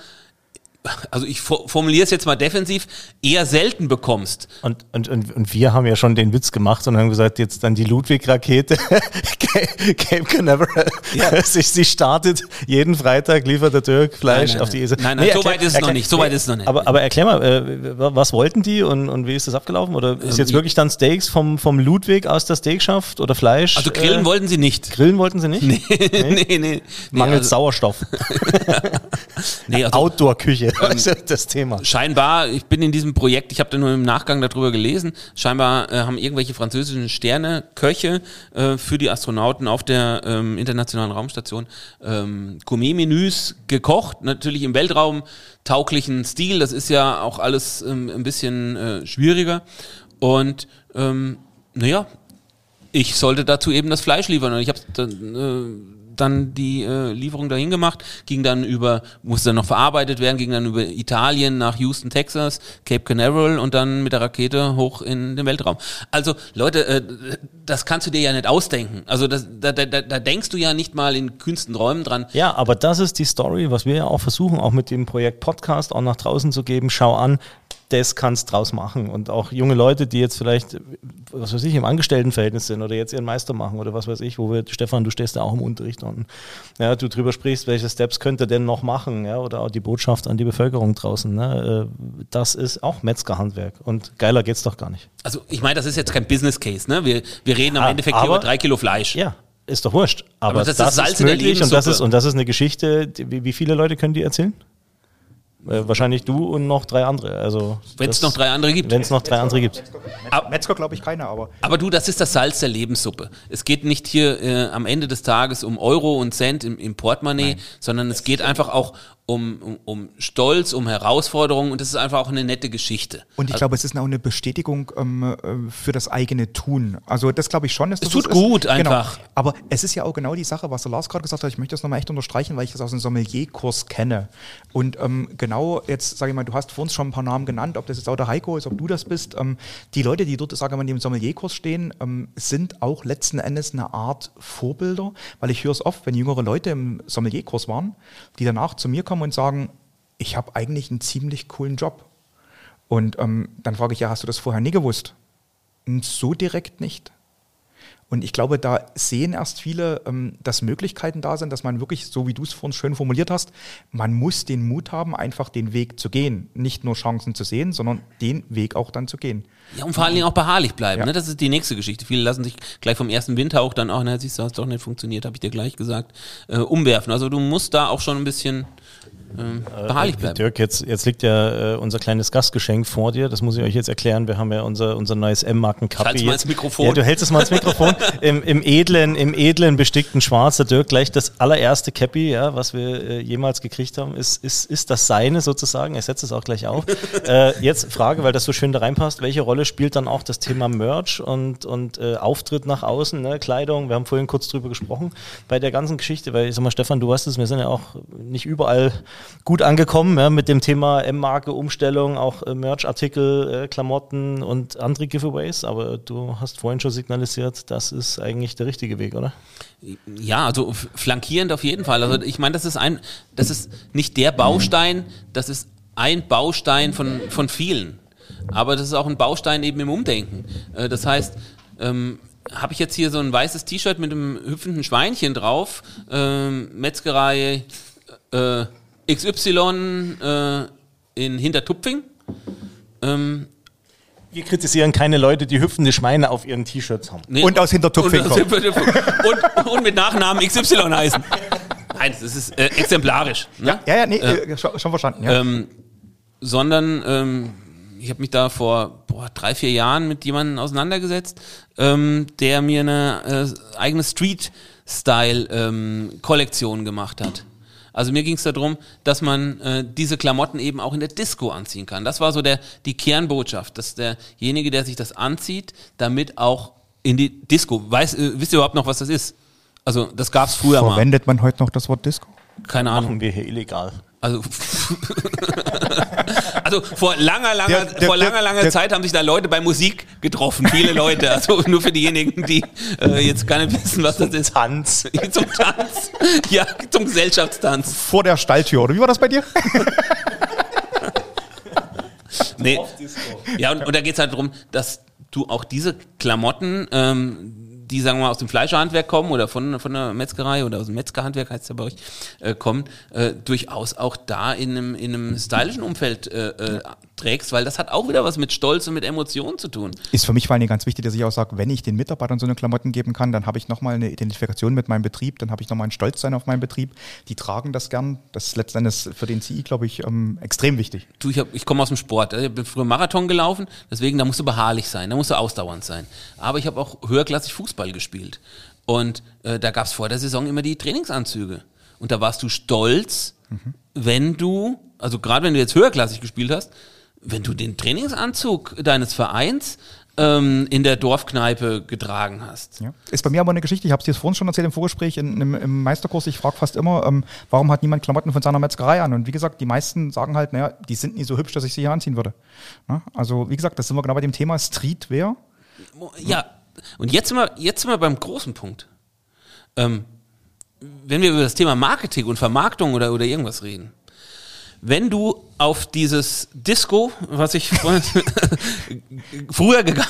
also ich formuliere es jetzt mal defensiv, eher selten bekommst. Und, und, und, und wir haben ja schon den Witz gemacht und haben gesagt, jetzt dann die Ludwig-Rakete, Cape Canaveral, ja. sie, sie startet jeden Freitag, liefert der Dirk Fleisch nein, nein, auf die Esel. Nein, nein, nee, so weit ist es noch nicht, so weit ist es noch nicht. Aber, aber erklär mal, äh, was wollten die und, und wie ist das abgelaufen? Oder ist ähm, jetzt wirklich dann Steaks vom, vom Ludwig aus der Steakschaft oder Fleisch? Also grillen äh, wollten sie nicht. Grillen wollten sie nicht? Nee, nee, nee. nee Mangels also, Sauerstoff. nee, also, Outdoor-Küche ähm, das Thema. Scheinbar, ich bin in diesem Projekt, ich habe da nur im Nachgang darüber gelesen, scheinbar äh, haben irgendwelche französischen Sterne, Köche äh, für die Astronauten auf der ähm, internationalen Raumstation ähm, Gourmet-Menüs gekocht, natürlich im Weltraum tauglichen Stil, das ist ja auch alles ähm, ein bisschen äh, schwieriger. Und ähm, naja, ich sollte dazu eben das Fleisch liefern. Und ich habe äh, dann die äh, Lieferung dahin gemacht, ging dann über, musste dann noch verarbeitet werden, ging dann über Italien nach Houston, Texas, Cape Canaveral und dann mit der Rakete hoch in den Weltraum. Also Leute, äh, das kannst du dir ja nicht ausdenken. Also das, da, da, da denkst du ja nicht mal in kühnsten Räumen dran. Ja, aber das ist die Story, was wir ja auch versuchen, auch mit dem Projekt Podcast auch nach draußen zu geben. Schau an, das kannst draus machen. Und auch junge Leute, die jetzt vielleicht, was weiß ich, im Angestelltenverhältnis sind oder jetzt ihren Meister machen oder was weiß ich, wo wir, Stefan, du stehst da auch im Unterricht und ja, du drüber sprichst, welche Steps könnte denn noch machen, ja, oder auch die Botschaft an die Bevölkerung draußen. Ne? Äh, das ist auch Metzgerhandwerk. Und geiler geht's doch gar nicht. Also ich meine, das ist jetzt kein Business Case, ne? Wir, wir reden am Ja, Endeffekt aber- hier über drei Kilo Fleisch. Ja, ist doch wurscht. Aber, Aber das das, ist Salz ist in der möglich und das ist, und das ist eine Geschichte, die, wie, wie viele Leute können die erzählen? Äh, wahrscheinlich du und noch drei andere. Also Wenn es noch drei andere gibt. Wenn es noch drei andere gibt. Metzger, Metzger glaube ich keine, aber Aber du, das ist das Salz der Lebenssuppe. Es geht nicht hier äh, am Ende des Tages um Euro und Cent im, im Portemonnaie, sondern es geht einfach auch um, um, um Stolz, um Herausforderungen und es ist einfach auch eine nette Geschichte. Und ich glaube, es ist auch eine Bestätigung ähm, äh, für das eigene Tun. Also das glaube ich schon. Dass Es das tut so gut ist. einfach. Genau. Aber es ist ja auch genau die Sache, was der Lars gerade gesagt hat. Ich möchte das nochmal echt unterstreichen, weil ich das aus dem Sommelierkurs kenne. Und ähm, genau jetzt, sage ich mal, du hast vor uns schon ein paar Namen genannt, ob das jetzt auch der Heiko ist, ob du das bist. Ähm, die Leute, die dort, sage ich mal, in dem Sommelierkurs stehen, ähm, sind auch letzten Endes eine Art Vorbilder, weil ich höre es oft, wenn jüngere Leute im Sommelierkurs waren, die danach zu mir kommen und sagen, ich habe eigentlich einen ziemlich coolen Job. Und ähm, dann frage ich, ja, hast du das vorher nie gewusst? Und so direkt nicht. Und ich glaube, da sehen erst viele, ähm, dass Möglichkeiten da sind, dass man wirklich, so wie du es vorhin schön formuliert hast, man muss den Mut haben, einfach den Weg zu gehen. Nicht nur Chancen zu sehen, sondern den Weg auch dann zu gehen. Ja, und vor allen Dingen auch beharrlich bleiben. Ja. Ne? Das ist die nächste Geschichte. Viele lassen sich gleich vom ersten Windhauch dann auch, na, siehst du, hast doch nicht funktioniert, habe ich dir gleich gesagt, äh, umwerfen. Also du musst da auch schon ein bisschen ähm, beharrlich bleiben. Dirk, jetzt, jetzt liegt ja äh, unser kleines Gastgeschenk vor dir. Das muss ich euch jetzt erklären. Wir haben ja unser, unser neues M-Marken-Kaffee. Halt's mal ins Mikrofon. Ja, du hältst es mal ins Mikrofon. Im, Im edlen, im edlen bestickten Schwarz. Der Dirk gleich das allererste Cappy, ja, was wir äh, jemals gekriegt haben, ist, ist, ist das seine sozusagen. Er setzt es auch gleich auf. äh, jetzt Frage, weil das so schön da reinpasst. Welche Rolle spielt dann auch das Thema Merch und, und äh, Auftritt nach außen, ne? Kleidung? Wir haben vorhin kurz drüber gesprochen bei der ganzen Geschichte, weil ich sag mal, Stefan, du weißt es, wir sind ja auch nicht überall gut angekommen ja, mit dem Thema M-Marke, Umstellung, auch äh, Merch-Artikel, äh, Klamotten und andere Giveaways. Aber du hast vorhin schon signalisiert, das ist eigentlich der richtige Weg, oder? Ja, also flankierend auf jeden Fall. Also ich meine, das ist ein, das ist nicht der Baustein, das ist ein Baustein von, von vielen. Aber das ist auch ein Baustein eben im Umdenken. Äh, Das heißt, ähm, habe ich jetzt hier so ein weißes T-Shirt mit einem hüpfenden Schweinchen drauf, ähm, Metzgerei äh, XY äh, in Hintertupfing. Ähm, Wir kritisieren keine Leute, die hüpfende Schweine auf ihren T-Shirts haben. nee, Und aus Hintertupfing und, kommen. und, und mit Nachnamen XY heißen. Nein, das ist äh, exemplarisch. Ne? Ja, ja, nee, äh, schon, schon verstanden. Ja. ähm, sondern ähm, ich habe mich da vor boah, drei, vier Jahren mit jemandem auseinandergesetzt, ähm, der mir eine äh, eigene Street-Style-Kollektion gemacht hat. Also mir ging es darum, dass man äh, diese Klamotten eben auch in der Disco anziehen kann. Das war so der, die Kernbotschaft, dass derjenige, der sich das anzieht, damit auch in die Disco, weiß, äh, wisst ihr überhaupt noch, was das ist? Also das gab es früher mal. Verwendet man heute noch das Wort Disco? Keine Ahnung. Machen wir hier illegal. Also, also vor langer, langer, Der- der- vor langer, langer der- Zeit haben sich da Leute bei Musik getroffen, viele Leute. Also nur für diejenigen, die äh, jetzt gar nicht wissen, was das ist. Tanz. Zum Tanz. Ja, zum Gesellschaftstanz. Vor der Stalltür, oder wie war das bei dir? Nee. Ja, und, und da geht es halt darum, dass du auch diese Klamotten, ähm, die, sagen wir mal, aus dem Fleischerhandwerk kommen oder von, von der Metzgerei oder aus dem Metzgerhandwerk heißt es ja bei euch, äh, kommen, äh, durchaus auch da in einem, in einem stylischen Umfeld äh, äh, trägst, weil das hat auch wieder was mit Stolz und mit Emotionen zu tun. Ist für mich vor allen Dingen ganz wichtig, dass ich auch sage, wenn ich den Mitarbeitern so eine Klamotten geben kann, dann habe ich nochmal eine Identifikation mit meinem Betrieb, dann habe ich nochmal ein Stolzsein auf meinen Betrieb. Die tragen das gern. Das ist letztendlich für den CI, glaube ich, ähm, extrem wichtig. Du, ich, hab- ich komme aus dem Sport. Ich bin früher Marathon gelaufen, deswegen da musst du beharrlich sein, da musst du ausdauernd sein. Aber ich habe auch höherklassig Fußball gespielt. Und äh, da gab es vor der Saison immer die Trainingsanzüge. Und da warst du stolz, wenn du, also gerade wenn du jetzt höherklassig gespielt hast, wenn du den Trainingsanzug deines Vereins ähm, in der Dorfkneipe getragen hast. Ja. Ist bei mir aber eine Geschichte, ich habe es dir vorhin schon erzählt im Vorgespräch, in, im, im Meisterkurs, ich frage fast immer, ähm, warum hat niemand Klamotten von seiner Metzgerei an? Und wie gesagt, die meisten sagen halt, naja, die sind nie so hübsch, dass ich sie hier anziehen würde. Ja? Also wie gesagt, das sind wir genau bei dem Thema Streetwear. Ja, und jetzt sind wir, jetzt sind wir beim großen Punkt. Ähm, wenn wir über das Thema Marketing und Vermarktung oder, oder irgendwas reden. Wenn du auf dieses Disco, was ich vorhin- früher gegangen,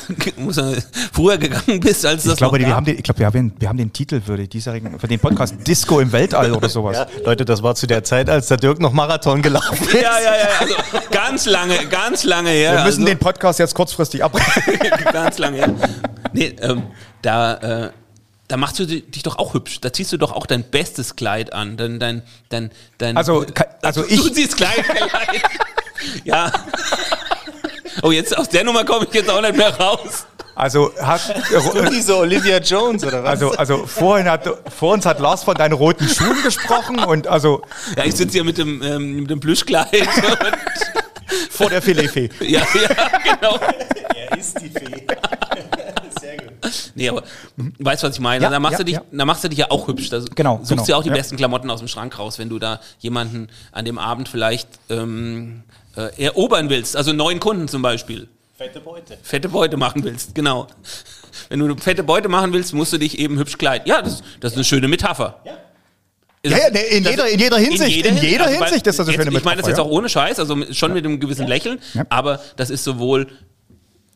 früher gegangen bist, als das Ich glaube, noch wir gab. haben, den, ich glaube wir, haben den, wir haben den Titel für, die diesjährigen, für den Podcast Disco im Weltall oder sowas. Ja, Leute, das war zu der Zeit, als der Dirk noch Marathon gelaufen ist. Ja, ja, ja, also ganz lange, ganz lange her. Wir müssen also, den Podcast jetzt kurzfristig abbrechen. ganz lange her. Nee, ähm, da, äh, da machst du di- dich doch auch hübsch. Da ziehst du doch auch dein bestes Kleid an. Dein, dein, dein, dein, Also, ka- also du, ich- Du ziehst Kleid. Kleid. ja. Oh, jetzt aus der Nummer komme ich jetzt auch nicht mehr raus. Also, hat, Diese Olivia Jones, oder was? also, also vorhin hat, vor uns hat Lars von deinen roten Schuhen gesprochen und also Ja, ich sitze hier mit dem, ähm, mit dem Plüschkleid. Und, vor der Filetfee. ja, ja, genau. er ist die Fee. Sehr gut. Nee, aber weißt du, was ich meine? Ja, da, machst ja, du dich, ja. da machst du dich ja auch hübsch. Da Genau, suchst genau, du ja auch die ja. besten Klamotten aus dem Schrank raus, wenn du da jemanden an dem Abend vielleicht ähm, äh, erobern willst. Also neuen Kunden zum Beispiel. Fette Beute. Fette Beute machen willst, genau. Wenn du eine fette Beute machen willst, musst du dich eben hübsch kleiden. Ja, das, das ist eine schöne Metapher. Ja. Ja, ja, in jeder- in jeder Hinsicht, in jeder also, Hinsicht ist das eine jetzt, schöne Ich meine das Metapher, jetzt ja. auch ohne Scheiß, also schon mit einem gewissen Lächeln, Ja. aber das ist sowohl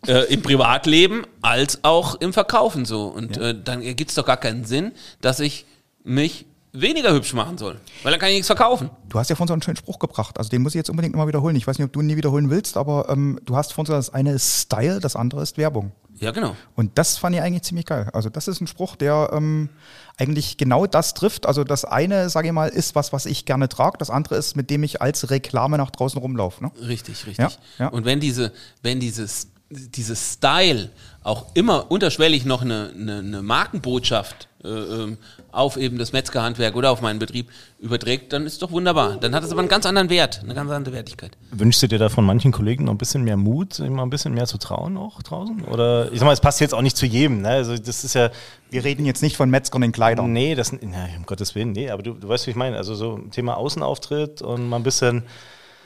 äh, im Privatleben als auch im Verkaufen so. Und äh, dann ergibt es doch gar keinen Sinn, dass ich mich weniger hübsch machen soll. Weil dann kann ich nichts verkaufen. Du hast ja vorhin so einen schönen Spruch gebracht. Also den muss ich jetzt unbedingt nochmal wiederholen. Ich weiß nicht, ob du ihn nie wiederholen willst, aber ähm, du hast vorhin gesagt, das eine ist Style, das andere ist Werbung. Ja, genau. Und das fand ich eigentlich ziemlich geil. Also das ist ein Spruch, der ähm, eigentlich genau das trifft. Also das eine, sage ich mal, ist was, was ich gerne trage. Das andere ist, mit dem ich als Reklame nach draußen rumlaufe. Ne? Richtig, richtig. Ja, ja. Und wenn diese, wenn dieses, dieses Style auch immer unterschwellig noch eine, eine, eine Markenbotschaft äh, ähm, auf eben das Metzgerhandwerk oder auf meinen Betrieb überträgt, dann ist doch wunderbar. Dann hat es aber einen ganz anderen Wert, eine ganz andere Wertigkeit. Wünschst du dir da von manchen Kollegen noch ein bisschen mehr Mut, sich mal ein bisschen mehr zu trauen auch draußen? Oder ich sag mal, es passt jetzt auch nicht zu jedem. Ne? Also das ist ja, Wir reden jetzt nicht von Metzgern in Kleidern. nee, das, na, um Gottes Willen, nee, aber du, du weißt, wie ich meine. Also so Thema Außenauftritt und mal ein bisschen,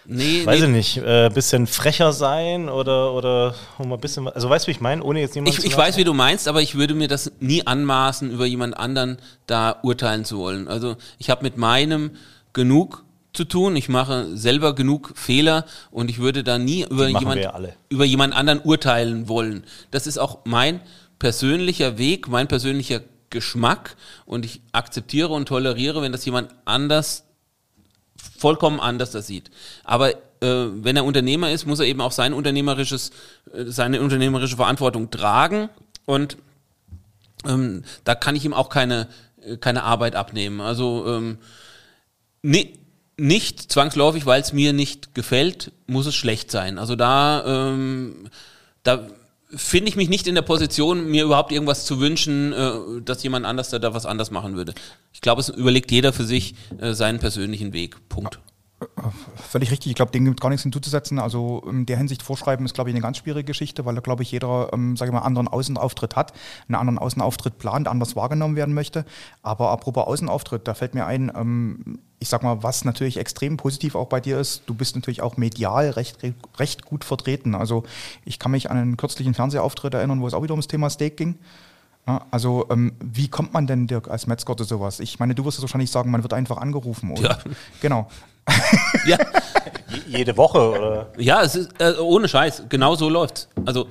Nee, weiß ich nee. nicht, äh, ein bisschen frecher sein oder, oder mal ein bisschen, also weißt du, wie ich meine, ohne jetzt jemanden Ich, zu ich weiß, wie du meinst, aber ich würde mir das nie anmaßen, über jemand anderen da urteilen zu wollen. Also ich habe mit meinem genug zu tun. Ich mache selber genug Fehler und ich würde da nie über jemand, ja über jemand anderen urteilen wollen. Das ist auch mein persönlicher Weg, mein persönlicher Geschmack und ich akzeptiere und toleriere, wenn das jemand anders vollkommen anders das sieht. Aber äh, wenn er Unternehmer ist, muss er eben auch sein unternehmerisches, äh, seine unternehmerische Verantwortung tragen und ähm, da kann ich ihm auch keine, äh, keine Arbeit abnehmen. Also ähm, ni nicht zwangsläufig, weil es mir nicht gefällt, muss es schlecht sein. Also da, ähm, da finde ich mich nicht in der Position, mir überhaupt irgendwas zu wünschen, äh, dass jemand anders da, da was anders machen würde. Ich glaube, es überlegt jeder für sich äh, seinen persönlichen Weg. Punkt. Völlig richtig. Ich glaube, dem gibt gar nichts hinzuzusetzen. Also in der Hinsicht vorschreiben ist, glaube ich, eine ganz schwierige Geschichte, weil da, glaube ich, jeder, ähm, sage ich mal, anderen Außenauftritt hat, einen anderen Außenauftritt plant, anders wahrgenommen werden möchte. Aber apropos Außenauftritt, da fällt mir ein, ähm, ich sag mal, was natürlich extrem positiv auch bei dir ist, du bist natürlich auch medial recht, recht gut vertreten. Also ich kann mich an einen kürzlichen Fernsehauftritt erinnern, wo es auch wieder ums Thema Steak ging. Also ähm, wie kommt man denn, Dirk, als Metzger zu sowas? Ich meine, du wirst es wahrscheinlich sagen, man wird einfach angerufen. Oder? Ja. Genau. Ja, Je- Jede Woche oder? ja es ist äh, ohne Scheiß. Genau so läuft's. Also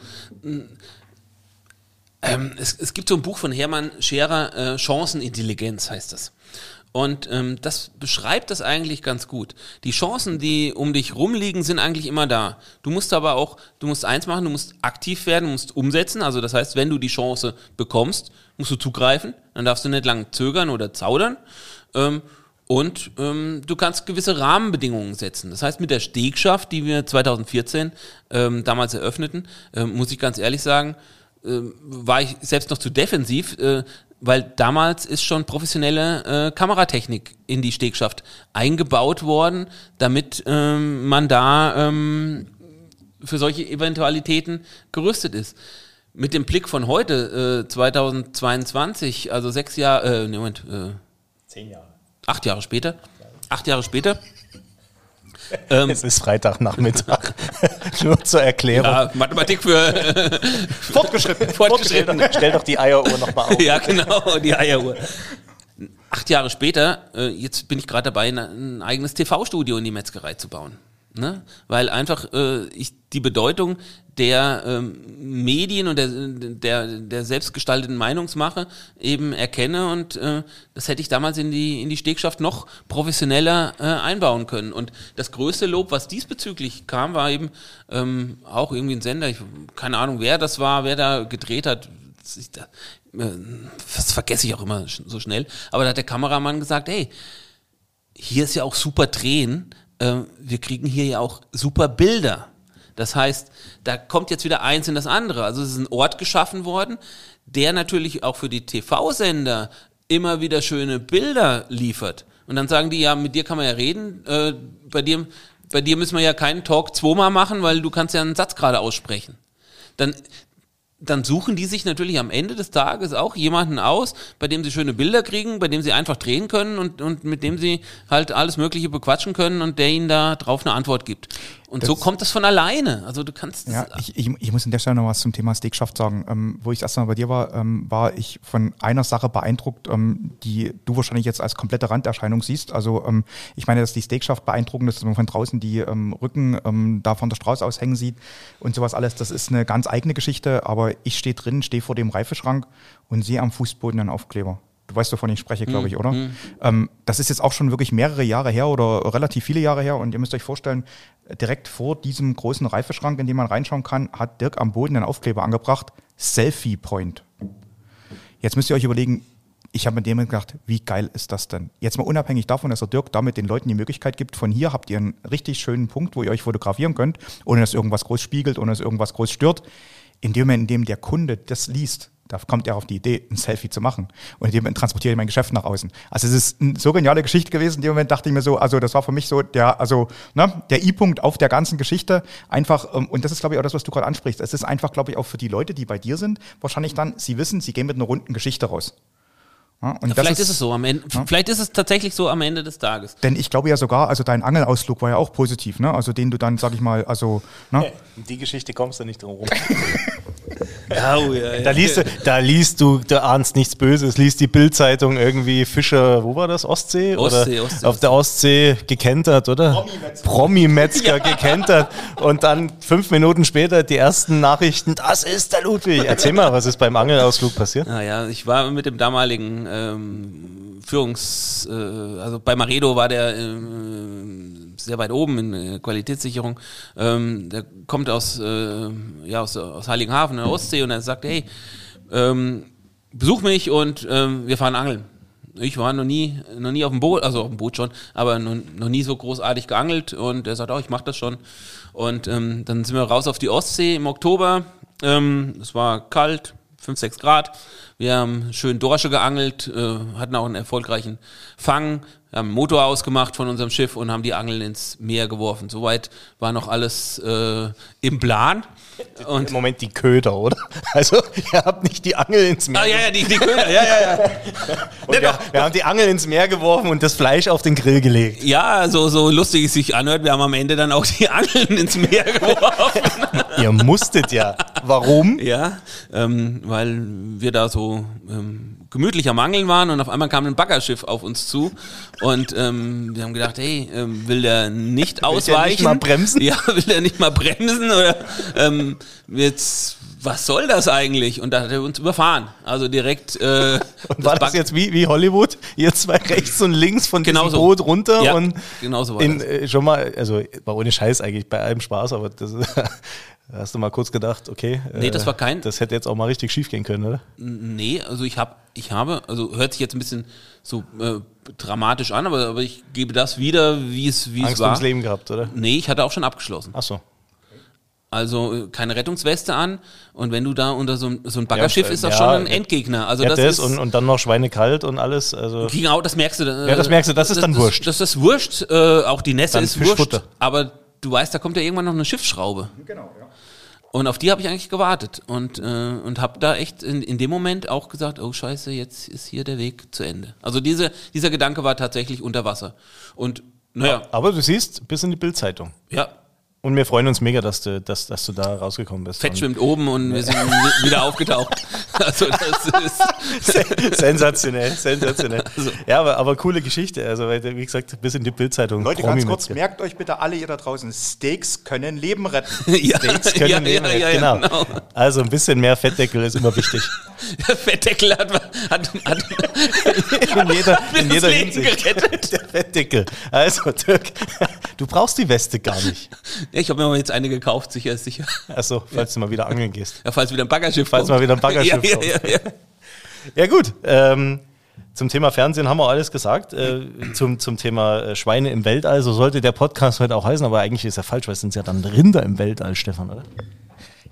ähm, es, es gibt so ein Buch von Hermann Scherer, äh, Chancenintelligenz heißt das. Und ähm, das beschreibt das eigentlich ganz gut. Die Chancen, die um dich rumliegen, sind eigentlich immer da. Du musst aber auch, du musst eins machen, du musst aktiv werden, du musst umsetzen. Also das heißt, wenn du die Chance bekommst, musst du zugreifen. Dann darfst du nicht lang zögern oder zaudern. Ähm, und ähm, du kannst gewisse Rahmenbedingungen setzen. Das heißt, mit der Stegschaft, die wir 2014 ähm, damals eröffneten, ähm, muss ich ganz ehrlich sagen, ähm, war ich selbst noch zu defensiv, äh, weil damals ist schon professionelle äh, Kameratechnik in die Stegschaft eingebaut worden, damit ähm, man da ähm, für solche Eventualitäten gerüstet ist. Mit dem Blick von heute, äh, 2022, also sechs Jahre, äh, Moment, äh, Zehn Jahre. Acht Jahre später, acht Jahre später, ähm, Es ist Freitagnachmittag. Nur zur Erklärung. ja, Mathematik für Fortgeschritten. Fortgeschritten. Stell doch die Eieruhr nochmal auf. ja, genau, die Eieruhr. Acht Jahre später, äh, jetzt bin ich gerade dabei, ein eigenes TV-Studio in die Metzgerei zu bauen. Ne? Weil einfach äh, ich die Bedeutung der ähm, Medien und der, der, der selbstgestalteten Meinungsmache eben erkenne und äh, das hätte ich damals in die, in die Stegschaft noch professioneller äh, einbauen können. Und das größte Lob, was diesbezüglich kam, war eben ähm, auch irgendwie ein Sender, ich, keine Ahnung, wer das war, wer da gedreht hat, ich, da, äh, das vergesse ich auch immer so schnell, aber da hat der Kameramann gesagt, hey, hier ist ja auch super Drehen, wir kriegen hier ja auch super Bilder. Das heißt, da kommt jetzt wieder eins in das andere. Also es ist ein Ort geschaffen worden, der natürlich auch für die TV-Sender immer wieder schöne Bilder liefert. Und dann sagen die, ja, mit dir kann man ja reden, äh, bei dir, bei dir müssen wir ja keinen Talk zweimal machen, weil du kannst ja einen Satz gerade aussprechen. Dann, dann suchen die sich natürlich am Ende des Tages auch jemanden aus, bei dem sie schöne Bilder kriegen, bei dem sie einfach drehen können und, und mit dem sie halt alles Mögliche bequatschen können und der ihnen da drauf eine Antwort gibt. Und das so kommt das von alleine. Also du kannst. Ja, ich, ich, ich muss an der Stelle noch was zum Thema Steakschaft sagen. Ähm, wo ich das erste Mal bei dir war, ähm, war ich von einer Sache beeindruckt, ähm, die du wahrscheinlich jetzt als komplette Randerscheinung siehst. Also ähm, ich meine, dass die Steakschaft beeindruckend ist, dass man von draußen die ähm, Rücken ähm, da von der Straße aus hängen sieht und sowas alles. Das ist eine ganz eigene Geschichte, aber ich stehe drin, stehe vor dem Reifeschrank und sehe am Fußboden einen Aufkleber. Du weißt, wovon ich spreche, glaube ich, oder? Mhm. Ähm, das ist jetzt auch schon wirklich mehrere Jahre her oder relativ viele Jahre her. Und ihr müsst euch vorstellen, direkt vor diesem großen Reifeschrank, in den man reinschauen kann, hat Dirk am Boden einen Aufkleber angebracht, Selfie Point. Jetzt müsst ihr euch überlegen, ich habe mit dem gedacht, wie geil ist das denn? Jetzt mal unabhängig davon, dass der Dirk damit den Leuten die Möglichkeit gibt, von hier habt ihr einen richtig schönen Punkt, wo ihr euch fotografieren könnt, ohne dass irgendwas groß spiegelt, ohne dass irgendwas groß stört. In dem Moment, in dem der Kunde das liest, da kommt er auf die Idee, ein Selfie zu machen. Und in dem Moment transportiere ich mein Geschäft nach außen. Also es ist eine so geniale Geschichte gewesen. In dem Moment dachte ich mir so, also das war für mich so der, also ne, der I-Punkt auf der ganzen Geschichte. Einfach, ähm, und das ist, glaube ich, auch das, was du gerade ansprichst. Es ist einfach, glaube ich, auch für die Leute, die bei dir sind, wahrscheinlich dann, sie wissen, sie gehen mit einer runden Geschichte raus. Ja, und Ja, das vielleicht ist, es so am Ende. Vielleicht ist es tatsächlich so am Ende des Tages. Denn ich glaube ja sogar, also dein Angelausflug war ja auch positiv, ne? Also den du dann, sag ich mal, also, ne? Um die Geschichte kommst du nicht drum rum. Ja, oh, ja, Da liest, du, da liest du, du ahnst nichts Böses, liest die Bildzeitung irgendwie Fischer, wo war das? Ostsee? Ostsee, oder Ostsee, auf der Ostsee gekentert, oder? Promi-Metzger gekentert. Und dann fünf Minuten später die ersten Nachrichten, das ist der Ludwig. Erzähl mal, was ist beim Angelausflug passiert? Naja, ich war mit dem damaligen ähm, Führungs, äh, also bei Maredo war der ähm, sehr weit oben in äh, Qualitätssicherung. Ähm, der kommt aus, äh, ja, aus, aus Heiligenhafen in der Ostsee und er sagt, hey, ähm, besuch mich und ähm, wir fahren angeln. Ich war noch nie, noch nie auf dem Boot, also auf dem Boot schon, aber noch, noch nie so großartig geangelt und er sagt, oh, ich mach das schon. Und ähm, dann sind wir raus auf die Ostsee im Oktober. Ähm, es war kalt, 5, 6 Grad. Wir haben schön Dorsche geangelt, äh, hatten auch einen erfolgreichen Fang, haben Motor ausgemacht von unserem Schiff und haben die Angeln ins Meer geworfen. Soweit war noch alles äh, im Plan. Und Im Moment die Köder, oder? Also, ihr habt nicht die Angel ins Meer Ah, ja, ja, die, die Köder, ja, ja, ja. Wir, wir haben die Angel ins Meer geworfen und das Fleisch auf den Grill gelegt. Ja, so, so lustig es sich anhört, wir haben am Ende dann auch die Angeln ins Meer geworfen. Ihr musstet ja. Warum? Ja, ähm, weil wir da so ähm, gemütlich am Angeln waren und auf einmal kam ein Baggerschiff auf uns zu und ähm, wir haben gedacht, hey, ähm, will der nicht der ausweichen? nicht mal bremsen? Ja, will der nicht mal bremsen oder ähm, jetzt, was soll das eigentlich? Und da hat er uns überfahren. Also direkt. Äh, Und war das jetzt wie, wie Hollywood? Ihr zwei rechts und links von diesem Genau so. Boot runter Ja, und genau so war in, das. äh, schon mal, also war ohne Scheiß eigentlich bei allem Spaß, aber das hast du mal kurz gedacht, okay. Nee, das war kein- Das hätte jetzt auch mal richtig schief gehen können, oder? Nee, also ich habe, ich habe, also hört sich jetzt ein bisschen so äh, dramatisch an, aber, aber ich gebe das wieder, wie es, wie es Angst war. ums Leben gehabt, oder? Nee, ich hatte auch schon abgeschlossen. Ach so. Also äh, keine Rettungsweste an und wenn du da unter so, ein- so ein Baggerschiff Ja, ist das ja, schon ein. Endgegner. Also Ja, das, das, ist und, und dann noch schweinekalt und alles. Also genau, das merkst du. äh, Ja, das merkst du, das ist dann das, wurscht. Das, das ist wurscht, äh, auch die Nässe Dann ist wurscht. Aber du weißt, da kommt ja irgendwann noch eine Schiffsschraube. Genau, ja. Und auf die habe ich eigentlich gewartet und, äh, und habe da echt in, in dem Moment auch gesagt, oh scheiße, jetzt ist hier der Weg zu Ende. Also diese, dieser Gedanke war tatsächlich unter Wasser. Und naja, Aber du siehst, bis in die Bildzeitung. ja, Und wir freuen uns mega, dass du, dass, dass du da rausgekommen bist. Fett schwimmt oben und wir sind wieder aufgetaucht. Also das ist sensationell, sensationell. Also. Ja, aber, aber coole Geschichte. Also wie gesagt, bis in die Bildzeitung. Leute, ganz kurz, merkt euch bitte alle ihr da draußen, Steaks können Leben retten. ja, Steaks können ja, Leben retten, ja, ja, genau. genau. Also ein bisschen mehr Fettdeckel ist immer wichtig. Fettdeckel hat, hat, hat in jeder, in jeder Hinsicht. Gerettet. Der Fettdeckel. Also Dirk, du brauchst die Weste gar nicht. Ich habe mir jetzt eine gekauft, sicher sicher. Achso, falls ja. du mal wieder angeln gehst. Ja, falls wieder ein Baggerschiff Falls mal wieder ein Baggerschiff ja, ja, ja, ja. ja, gut. Ähm, zum Thema Fernsehen haben wir alles gesagt. Äh, zum, zum Thema äh, Schweine im Weltall, so sollte der Podcast heute auch heißen, aber eigentlich ist er falsch, weil es sind ja dann Rinder im Weltall, Stefan, oder?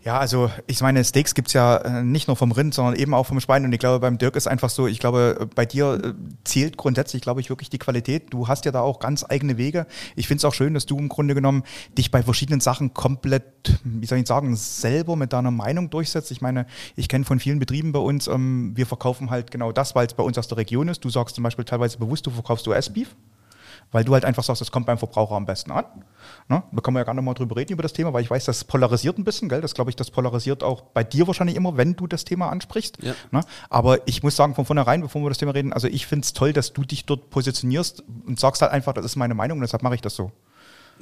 Ja, also ich meine, Steaks gibt's ja äh, nicht nur vom Rind, sondern eben auch vom Schwein. Und ich glaube, beim Dirk ist einfach so, ich glaube, bei dir äh, zählt grundsätzlich, glaube ich, wirklich die Qualität. Du hast ja da auch ganz eigene Wege. Ich finde es auch schön, dass du im Grunde genommen dich bei verschiedenen Sachen komplett, wie soll ich sagen, selber mit deiner Meinung durchsetzt. Ich meine, ich kenne von vielen Betrieben bei uns, ähm, wir verkaufen halt genau das, weil es bei uns aus der Region ist. Du sagst zum Beispiel teilweise bewusst, du verkaufst US-Beef weil du halt einfach sagst, das kommt beim Verbraucher am besten an. Ne? Da können wir ja gar nicht mal drüber reden über das Thema, weil ich weiß, das polarisiert ein bisschen, gell? Das glaube ich, das polarisiert auch bei dir wahrscheinlich immer, wenn du das Thema ansprichst. Ja. Ne? Aber ich muss sagen, von vornherein, bevor wir das Thema reden, also ich finde es toll, dass du dich dort positionierst und sagst halt einfach, das ist meine Meinung, deshalb mache ich das so.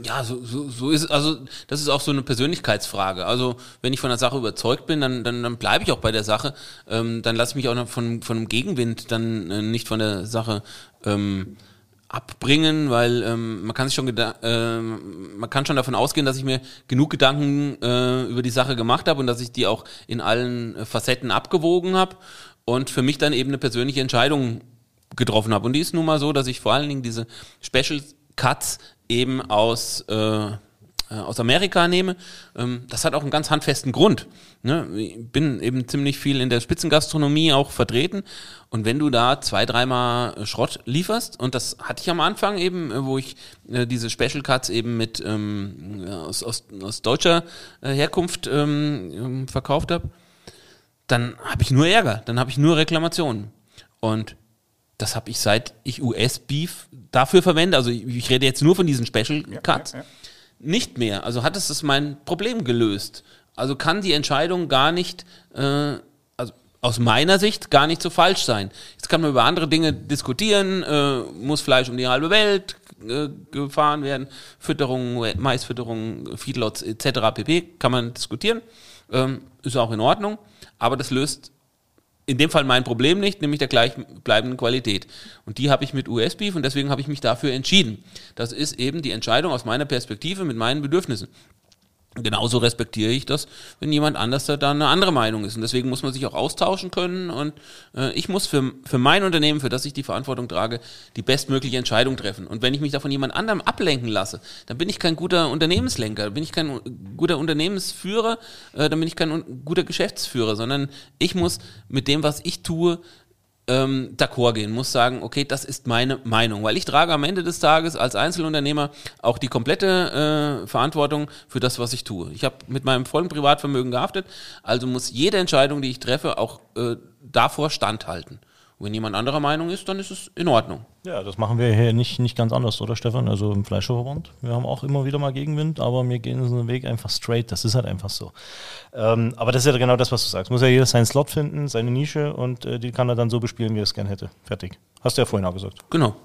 Ja, so, so, so ist es. Also, das ist auch so eine Persönlichkeitsfrage. Also, wenn ich von der Sache überzeugt bin, dann, dann, dann bleibe ich auch bei der Sache. Ähm, dann lasse ich mich auch noch von, von einem Gegenwind dann äh, nicht von der Sache ähm, abbringen, weil ähm, man kann sich schon äh, man kann schon davon ausgehen, dass ich mir genug Gedanken äh, über die Sache gemacht habe und dass ich die auch in allen äh, Facetten abgewogen habe und für mich dann eben eine persönliche Entscheidung getroffen habe. Und die ist nun mal so, dass ich vor allen Dingen diese Special Cuts eben aus äh, äh, aus Amerika nehme, ähm, das hat auch einen ganz handfesten Grund. Ne? Ich bin eben ziemlich viel in der Spitzengastronomie auch vertreten und wenn du da zwei, dreimal Schrott lieferst, und das hatte ich am Anfang eben, äh, wo ich äh, diese Special Cuts eben mit ähm, aus, aus, aus deutscher äh, Herkunft ähm, ähm verkauft habe, dann habe ich nur Ärger, dann habe ich nur Reklamationen. Und das habe ich seit ich US-Beef dafür verwende, also ich, ich, rede jetzt nur von diesen Special Cuts. Ja, ja, ja nicht mehr. Also hat es mein Problem gelöst. Also kann die Entscheidung gar nicht, äh, also aus meiner Sicht, gar nicht so falsch sein. Jetzt kann man über andere Dinge diskutieren, äh, muss Fleisch um die halbe Welt äh, gefahren werden, Fütterung, Maisfütterung, Feedlots etc. pp. kann man diskutieren. Ähm, ist auch in Ordnung, aber das löst in dem Fall mein Problem nicht, nämlich der gleichbleibenden Qualität. Und die habe ich mit US-Beef und deswegen habe ich mich dafür entschieden. Das ist eben die Entscheidung aus meiner Perspektive mit meinen Bedürfnissen. Genauso respektiere ich das, wenn jemand anders da eine andere Meinung ist. Und deswegen muss man sich auch austauschen können. Und äh, ich muss für, für mein Unternehmen, für das ich die Verantwortung trage, die bestmögliche Entscheidung treffen. Und wenn ich mich da von jemand anderem ablenken lasse, dann bin ich kein guter Unternehmenslenker, bin ich kein guter Unternehmensführer, äh, dann bin ich kein guter Geschäftsführer, sondern ich muss mit dem, was ich tue, ähm, d'accord gehen, muss sagen, okay, das ist meine Meinung, weil ich trage am Ende des Tages als Einzelunternehmer auch die komplette äh, Verantwortung für das, was ich tue. Ich habe mit meinem vollen Privatvermögen gehaftet, also muss jede Entscheidung, die ich treffe, auch äh, davor standhalten. Wenn jemand anderer Meinung ist, dann ist es in Ordnung. Ja, das machen wir hier nicht, nicht ganz anders, oder Stefan? Also im Fleischverband. Wir haben auch immer wieder mal Gegenwind, aber wir gehen unseren Weg einfach straight. Das ist halt einfach so. Ähm, aber das ist ja genau das, was du sagst. Muss ja jeder seinen Slot finden, seine Nische und äh, die kann er dann so bespielen, wie er es gern hätte. Fertig. Hast du ja vorhin auch gesagt. Genau.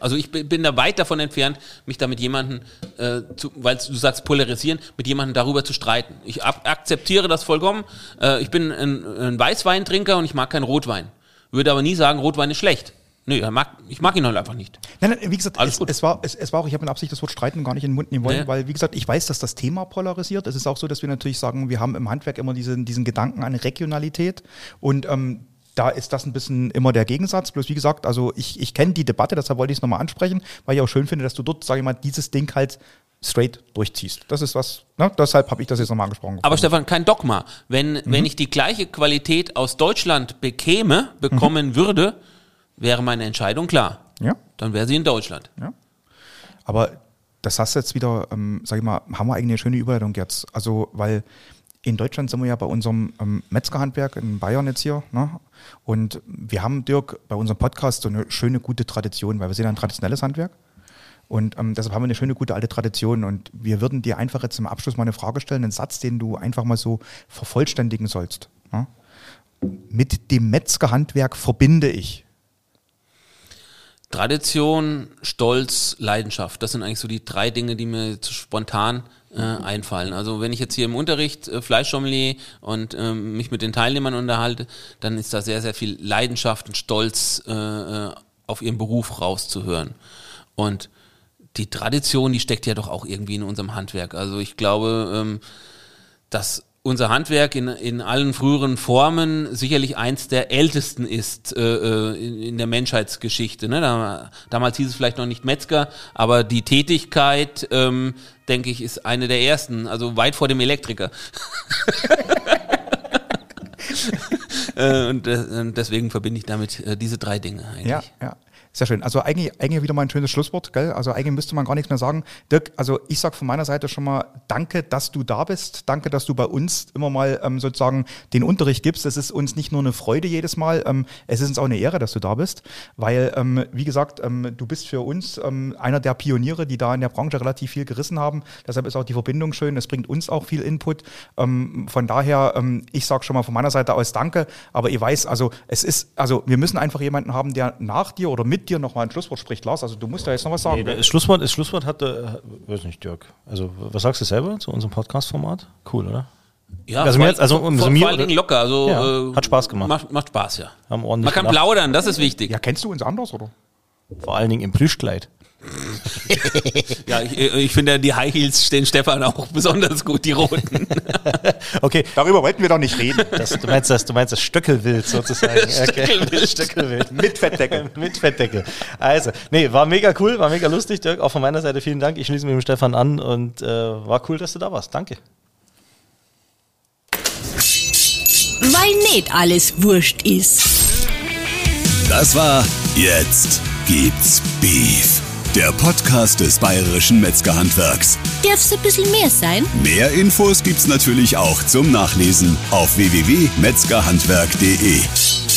Also ich bin da weit davon entfernt, mich da mit jemandem, äh, zu, weil du sagst polarisieren, mit jemandem darüber zu streiten. Ich akzeptiere das vollkommen. Äh, ich bin ein, ein Weißweintrinker und ich mag keinen Rotwein würde aber nie sagen, Rotwein ist schlecht. Nö, mag, ich mag ihn halt einfach nicht. Nein, nein, wie gesagt, es, es, war, es, es, war auch, ich habe mit Absicht das Wort streiten gar nicht in den Mund nehmen wollen, nee. weil, wie gesagt, ich weiß, dass das Thema polarisiert. Es ist auch so, dass wir natürlich sagen, wir haben im Handwerk immer diesen, diesen Gedanken an Regionalität und ähm, da ist das ein bisschen immer der Gegensatz. Bloß wie gesagt, also ich, ich kenne die Debatte, deshalb wollte ich es nochmal ansprechen, weil ich auch schön finde, dass du dort, sage ich mal, dieses Ding halt straight durchziehst. Das ist was, ne? deshalb habe ich das jetzt nochmal angesprochen. Aber Stefan, kein Dogma. Wenn, mhm. wenn ich die gleiche Qualität aus Deutschland bekäme, bekommen mhm. würde, wäre meine Entscheidung klar. Ja. Dann wäre sie in Deutschland. Ja. Aber das hast du jetzt wieder, ähm, sag ich mal, haben wir eigentlich eine schöne Überleitung jetzt. Also, weil in Deutschland sind wir ja bei unserem ähm, Metzgerhandwerk in Bayern jetzt hier. Ne? Und wir haben, Dirk, bei unserem Podcast so eine schöne, gute Tradition, weil wir sind ein traditionelles Handwerk. Und ähm, deshalb haben wir eine schöne, gute alte Tradition. Und wir würden dir einfach jetzt zum Abschluss mal eine Frage stellen, einen Satz, den du einfach mal so vervollständigen sollst. Ja? Mit dem Metzgerhandwerk verbinde ich. Tradition, Stolz, Leidenschaft. Das sind eigentlich so die drei Dinge, die mir spontan äh, einfallen. Also wenn ich jetzt hier im Unterricht äh, Fleischsommelier und ähm, mich mit den Teilnehmern unterhalte, dann ist da sehr, sehr viel Leidenschaft und Stolz äh, äh auf ihren Beruf rauszuhören. Und die Tradition, die steckt ja doch auch irgendwie in unserem Handwerk. Also ich glaube, ähm, dass unser Handwerk in, in allen früheren Formen sicherlich eins der ältesten ist äh, äh, in, in der Menschheitsgeschichte. Ne? Da, damals hieß es vielleicht noch nicht Metzger, aber die Tätigkeit, ähm, denke ich, ist eine der ersten, also weit vor dem Elektriker. äh, und, äh, und, deswegen verbinde ich damit äh, diese drei Dinge eigentlich. Ja, ja. Sehr schön. Also eigentlich, eigentlich wieder mal ein schönes Schlusswort, gell? Also eigentlich müsste man gar nichts mehr sagen. Dirk, also ich sage von meiner Seite schon mal danke, dass du da bist. Danke, dass du bei uns immer mal ähm, sozusagen den Unterricht gibst. Es ist uns nicht nur eine Freude jedes Mal, ähm, es ist uns auch eine Ehre, dass du da bist, weil, ähm, wie gesagt, ähm, du bist für uns ähm, einer der Pioniere, die da in der Branche relativ viel gerissen haben. Deshalb ist auch die Verbindung schön. Es bringt uns auch viel Input. Ähm, von daher, ich sage schon mal von meiner Seite aus danke, aber ich weiß, also es ist, also wir müssen einfach jemanden haben, der nach dir oder mit mit dir nochmal ein Schlusswort spricht. Lars, also du musst da jetzt noch was sagen. Nee, das Schlusswort, das Schlusswort hat, äh, weiß nicht, Dirk. Also, was sagst du selber zu unserem Podcast-Format? Cool, oder? Ja, also, vor, jetzt, also vor, vor, vor allen Dingen locker. Also, ja, äh, hat Spaß gemacht. Macht, macht Spaß, ja. Man kann gelacht. plaudern, das ist wichtig. Ja, kennst du uns anders, oder? Vor allen Dingen im Plüschkleid. Ja, ich, ich, finde, die High Heels stehen Stefan auch besonders gut, die roten. okay. Darüber wollten wir doch nicht reden. Das, du, meinst das, du meinst das Stöckelwild sozusagen. Stöckelwild. Stöckelwild. Mit Fettdeckel. Mit Fettdeckel. Also, nee, war mega cool, war mega lustig, Dirk. Auch von meiner Seite vielen Dank. Ich schließe mich mit dem Stefan an und äh, war cool, dass du da warst. Danke. Weil nicht alles wurscht ist. Das war Jetzt gibt's Beef der Podcast des Bayerischen Metzgerhandwerks. Darf's ein bisschen mehr sein? Mehr Infos gibt's natürlich auch zum Nachlesen auf www.metzgerhandwerk.de.